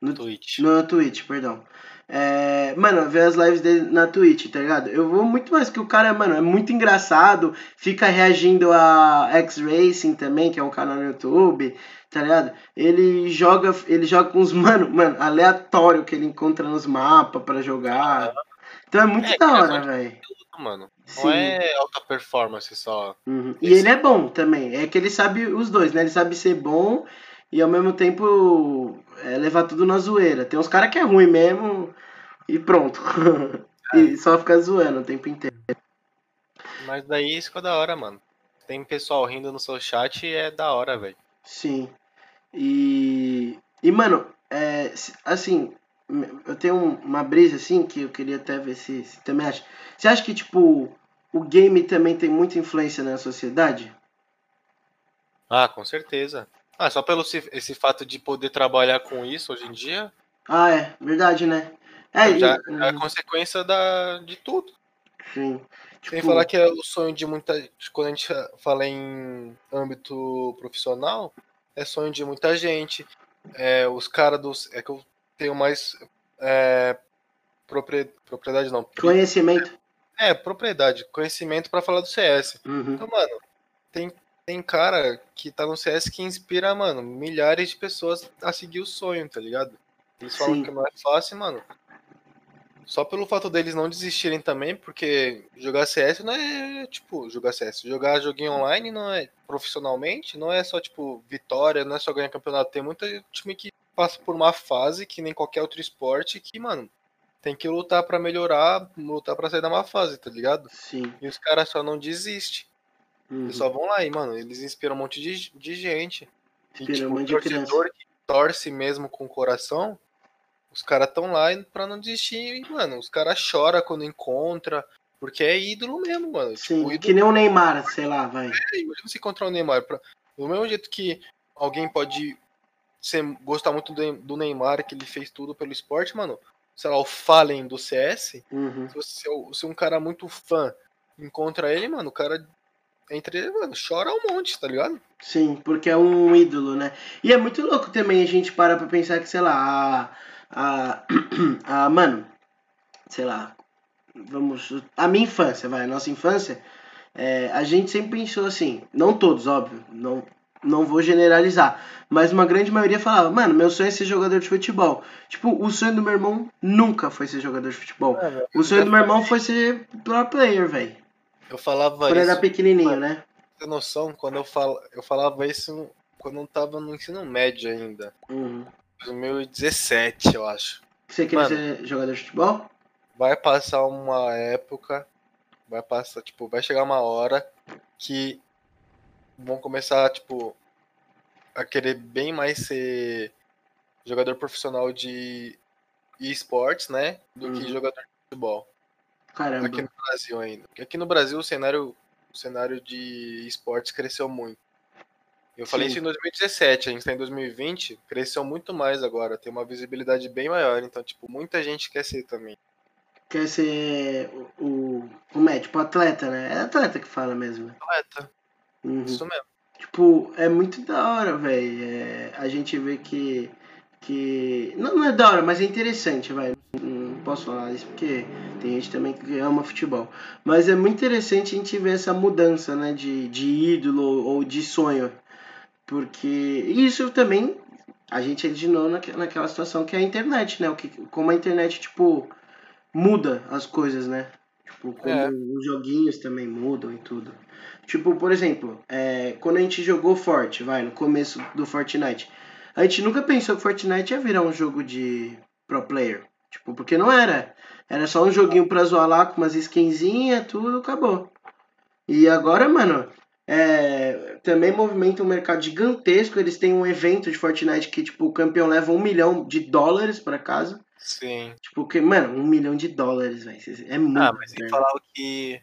[SPEAKER 1] No,
[SPEAKER 2] Twitch.
[SPEAKER 1] no Twitch, perdão. É, mano, ver as lives dele na Twitch, tá ligado? Eu vou muito mais que o cara, mano, é muito engraçado, fica reagindo a X-Racing também, que é um canal no YouTube, tá ligado? Ele joga, ele joga com os mano, mano, aleatório que ele encontra nos mapas pra jogar. Então é muito
[SPEAKER 2] É,
[SPEAKER 1] da
[SPEAKER 2] é
[SPEAKER 1] hora, velho.
[SPEAKER 2] Mano,
[SPEAKER 1] Sim.
[SPEAKER 2] não é alta performance só.
[SPEAKER 1] Uhum. E ele é bom também. É que ele sabe os dois, né? Ele sabe ser bom e ao mesmo tempo é, levar tudo na zoeira. Tem uns caras que é ruim mesmo e pronto. e só fica zoando o tempo inteiro.
[SPEAKER 2] Mas daí isso que é da hora, mano. Tem pessoal rindo no seu chat e é da hora, velho.
[SPEAKER 1] Sim. E. E, mano, é, assim, eu tenho um- uma brisa assim que eu queria até ver se, se também acha. Você acha que, tipo, o game também tem muita influência na sociedade?
[SPEAKER 2] Ah, com certeza. Ah, só pelo esse fato de poder trabalhar com isso hoje em dia,
[SPEAKER 1] Ah, é, verdade, né? É,
[SPEAKER 2] já,
[SPEAKER 1] e-
[SPEAKER 2] já é consequência da, de tudo.
[SPEAKER 1] sim.
[SPEAKER 2] Sem
[SPEAKER 1] Tipo,
[SPEAKER 2] falar que é o sonho de muita. Quando a gente fala em âmbito profissional, é sonho de muita gente. É, os caras dos. É que eu tenho mais. É, proprie- propriedade não.
[SPEAKER 1] conhecimento.
[SPEAKER 2] É, propriedade, conhecimento pra falar do CS.
[SPEAKER 1] Uhum.
[SPEAKER 2] Então, mano, tem, tem cara que tá no CS que inspira, mano, milhares de pessoas a seguir o sonho, tá ligado? Eles falam
[SPEAKER 1] Sim.
[SPEAKER 2] que não é fácil, mano. Só pelo fato deles não desistirem também, porque jogar CS não é, tipo, jogar CS. Jogar joguinho online não é, profissionalmente, não é só, tipo, vitória, não é só ganhar campeonato. Tem muita time que passa por uma fase, que nem qualquer outro esporte, que, mano, tem que lutar pra melhorar, lutar pra sair da má fase, tá ligado?
[SPEAKER 1] Sim.
[SPEAKER 2] E os caras só não desistem.
[SPEAKER 1] Uhum.
[SPEAKER 2] Eles só vão lá e, mano, eles inspiram um monte de, de gente. E,
[SPEAKER 1] Inspira um
[SPEAKER 2] tipo,
[SPEAKER 1] monte de
[SPEAKER 2] torcedor que torce mesmo com o coração, os caras estão lá pra não desistir. E, mano, os caras choram quando encontra, porque é ídolo mesmo, mano.
[SPEAKER 1] Sim,
[SPEAKER 2] Tipo,
[SPEAKER 1] que
[SPEAKER 2] ídolo,
[SPEAKER 1] nem o Neymar, sei lá, vai.
[SPEAKER 2] imagina você encontrar o Neymar. Pra, do mesmo jeito que alguém pode ser, gostar muito do, do Neymar, que ele fez tudo pelo esporte, mano. Sei lá, o Fallen do CS,
[SPEAKER 1] Uhum.
[SPEAKER 2] se, você, se um cara muito fã encontra ele, mano, o cara entra ele, mano, chora um monte, tá ligado?
[SPEAKER 1] Sim, porque é um ídolo, né? E é muito louco também a gente parar pra pensar que, sei lá, a. a, a mano, sei lá, vamos. A minha infância, vai, a nossa infância, é, a gente sempre pensou assim, não todos, óbvio, não, não vou generalizar, mas uma grande maioria falava, mano, meu sonho é ser jogador de futebol. Tipo, o sonho do meu irmão nunca foi ser jogador de futebol. O sonho do meu irmão foi ser pro player, velho.
[SPEAKER 2] Eu falava
[SPEAKER 1] Quando era
[SPEAKER 2] isso,
[SPEAKER 1] pequenininho, né?
[SPEAKER 2] ter noção, quando eu, fal, eu falava isso quando eu tava no ensino médio ainda.
[SPEAKER 1] Uhum.
[SPEAKER 2] 2017, eu acho.
[SPEAKER 1] Você queria
[SPEAKER 2] Mano.
[SPEAKER 1] ser jogador de futebol?
[SPEAKER 2] Vai passar uma época, vai passar, tipo, vai chegar uma hora que vão começar, tipo, a querer bem mais ser jogador profissional de esportes, né? Do
[SPEAKER 1] Uhum.
[SPEAKER 2] que jogador de futebol.
[SPEAKER 1] Caramba.
[SPEAKER 2] Aqui no Brasil ainda. Porque aqui no Brasil o cenário, o cenário de esportes cresceu muito. Eu falei
[SPEAKER 1] Sim.
[SPEAKER 2] isso em 2017, a gente tá em 2020, cresceu muito mais agora, tem uma visibilidade bem maior, então, tipo, muita gente quer ser também.
[SPEAKER 1] Quer ser o, o, como é, tipo atleta, né? É atleta que fala mesmo. né?
[SPEAKER 2] Atleta,
[SPEAKER 1] Uhum.
[SPEAKER 2] isso mesmo.
[SPEAKER 1] Tipo, é muito da hora, velho. É, a gente vê que. que não, não é da hora, mas é interessante, vai. Não posso falar isso porque tem gente também que ama futebol. Mas é muito interessante a gente ver essa mudança, né? De, de ídolo ou de sonho. Porque isso também a gente adicionou naque- naquela situação que é a internet, né? O que, como a internet, tipo, muda as coisas, né? Tipo, como
[SPEAKER 2] É.
[SPEAKER 1] os joguinhos também mudam e tudo. Tipo, por exemplo, é, quando a gente jogou Forte, vai, no começo do Fortnite, a gente nunca pensou que Fortnite ia virar um jogo de pro player. Tipo, porque não era. Era só um joguinho pra zoar lá com umas skinzinhas, tudo, acabou. E agora, mano, é, também movimenta um mercado gigantesco. Eles têm um evento de Fortnite que, tipo, o campeão leva um milhão de dólares pra casa.
[SPEAKER 2] Sim.
[SPEAKER 1] Tipo, que, mano, um milhão de dólares, velho. É muito.
[SPEAKER 2] Ah, mas falar o que,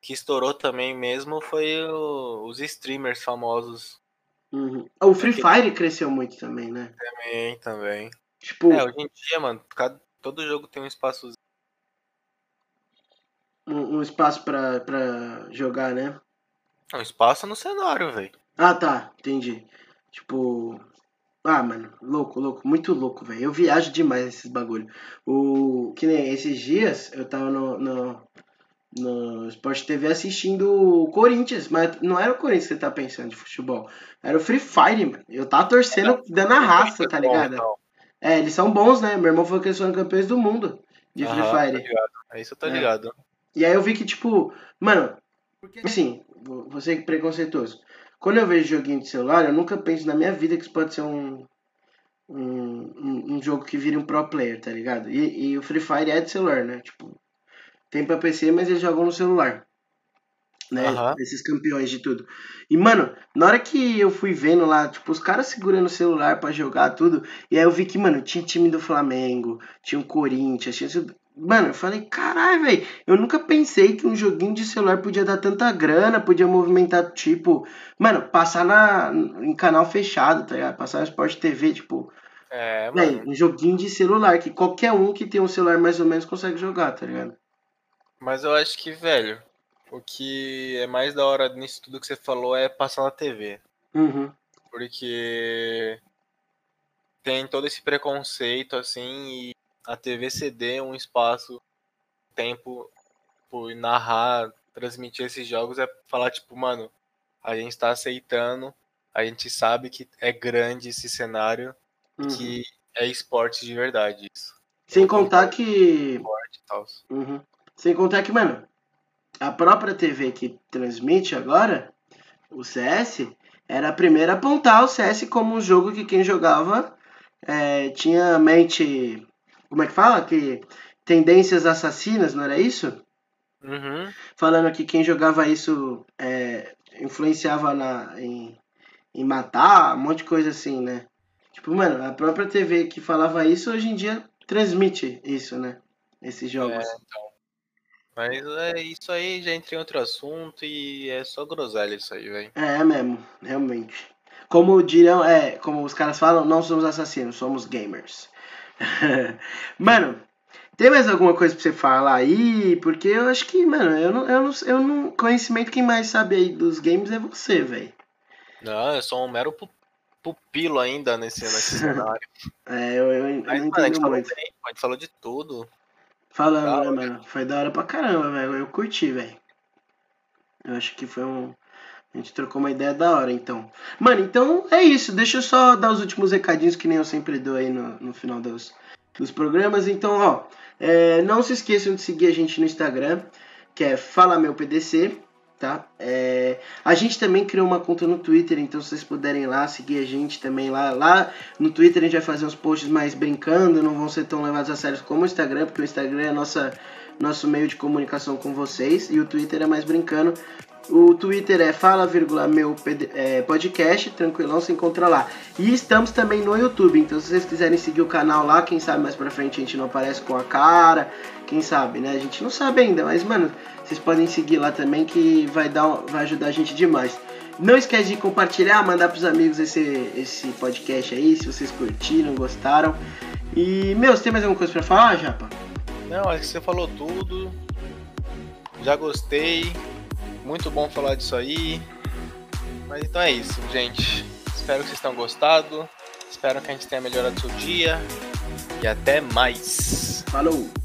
[SPEAKER 2] que estourou também mesmo foi o- os streamers famosos
[SPEAKER 1] Uhum. O Free Fire cresceu muito também, né?
[SPEAKER 2] também, também.
[SPEAKER 1] Tipo,
[SPEAKER 2] É, hoje em dia, mano, cada, todo jogo tem um espaço
[SPEAKER 1] um, um espaço pra, pra jogar, né?
[SPEAKER 2] um espaço no cenário, velho.
[SPEAKER 1] Ah, tá, entendi. Tipo. Ah, mano, louco, louco, muito louco, velho. Eu viajo demais nesses bagulho. O. Que nem esses dias eu tava no, no, no Sport TV assistindo o Corinthians, mas não era o Corinthians que você tá pensando de futebol. Era o Free Fire, mano. Eu tava torcendo, dando a raça, tá ligado?
[SPEAKER 2] Então,
[SPEAKER 1] É, eles são bons, né? Meu irmão falou que eles são campeões do mundo de Free
[SPEAKER 2] aham, tá
[SPEAKER 1] Fire.
[SPEAKER 2] ligado. É isso, eu tô
[SPEAKER 1] É.
[SPEAKER 2] ligado.
[SPEAKER 1] E aí eu vi que, tipo, mano, assim, vou ser preconceituoso. Quando eu vejo joguinho de celular, eu nunca penso na minha vida que isso pode ser um, um, um, um jogo que vire um pro player, tá ligado? E, e o Free Fire é de celular, né? Tipo, tem pra PC, mas eles jogam no celular. Né?
[SPEAKER 2] Aham.
[SPEAKER 1] Esses campeões de tudo. E, mano, na hora que eu fui vendo lá, tipo, os caras segurando o celular pra jogar tudo, e aí eu vi que, mano, tinha time do Flamengo, tinha o Corinthians, tinha. Mano, eu falei, caralho, velho, eu nunca pensei que um joguinho de celular podia dar tanta grana, podia movimentar, tipo, mano, passar na, em canal fechado, tá ligado? Passar no Sport TV, tipo,
[SPEAKER 2] É, mano.
[SPEAKER 1] um joguinho de celular, que qualquer um que tem um celular mais ou menos consegue jogar, tá ligado?
[SPEAKER 2] Mas eu acho que, velho, o que é mais da hora nisso tudo que você falou é passar na TV.
[SPEAKER 1] Uhum.
[SPEAKER 2] Porque tem todo esse preconceito, assim, e a TV ceder um espaço, tempo, por narrar, transmitir esses jogos é falar, tipo, mano, a gente tá aceitando, a gente sabe que é grande esse cenário,
[SPEAKER 1] uhum.
[SPEAKER 2] que é esporte de verdade isso.
[SPEAKER 1] Sem contar que.
[SPEAKER 2] Esporte e tal.
[SPEAKER 1] Uhum. Sem contar que, mano, a própria TV que transmite agora, o CS, era a primeira a apontar o CS como um jogo que quem jogava é, tinha mente. Como é que fala? Que tendências assassinas, não era isso?
[SPEAKER 2] Uhum.
[SPEAKER 1] Falando que quem jogava isso é, influenciava na, em, em matar, um monte de coisa assim, né? Tipo, mano, a própria TV que falava isso hoje em dia transmite isso, né? Esses jogos.
[SPEAKER 2] É, então. Mas é isso aí, já entra em outro assunto e é só groselha isso aí, velho.
[SPEAKER 1] É mesmo, realmente. Como dirão, é, como os caras falam, não somos assassinos, somos gamers. mano, tem mais alguma coisa pra você falar aí? Porque eu acho que, mano, eu não, eu não, eu não conhecimento quem mais sabe aí dos games é você, velho.
[SPEAKER 2] Não, eu sou um mero pu- pupilo ainda nesse, nesse cenário.
[SPEAKER 1] É, eu, eu, eu não
[SPEAKER 2] mano, a gente falou a gente falou de tudo.
[SPEAKER 1] Falando, né, mano? Foi da hora pra caramba, velho. Eu curti, velho. Eu acho que foi um. A gente trocou uma ideia da hora, então. Mano, então é isso. Deixa eu só dar os últimos recadinhos que nem eu sempre dou aí no, no final dos, dos programas. Então, ó. é, não se esqueçam de seguir a gente no Instagram, que é Fala Meu PDC, tá? É, a gente também criou uma conta no Twitter, então se vocês puderem lá, seguir a gente também lá. Lá no Twitter a gente vai fazer uns posts mais brincando, não vão ser tão levados a sério como o Instagram, porque o Instagram é nossa, nosso meio de comunicação com vocês e o Twitter é mais brincando. O Twitter é fala, meu é, podcast, tranquilão, se encontra lá. E estamos também no YouTube, então se vocês quiserem seguir o canal lá, quem sabe mais pra frente a gente não aparece com a cara, quem sabe, né? A gente não sabe ainda, mas, mano, vocês podem seguir lá também que vai, dar, vai ajudar a gente demais. Não esquece de compartilhar, mandar pros amigos esse, esse podcast aí, se vocês curtiram, gostaram. E, meu, você tem mais alguma coisa pra falar, Japa?
[SPEAKER 2] Não, acho que você falou tudo. Já gostei. Muito bom falar disso aí. Mas então é isso, gente. Espero que vocês tenham gostado. Espero que a gente tenha melhorado o seu dia. E até mais.
[SPEAKER 1] Falou!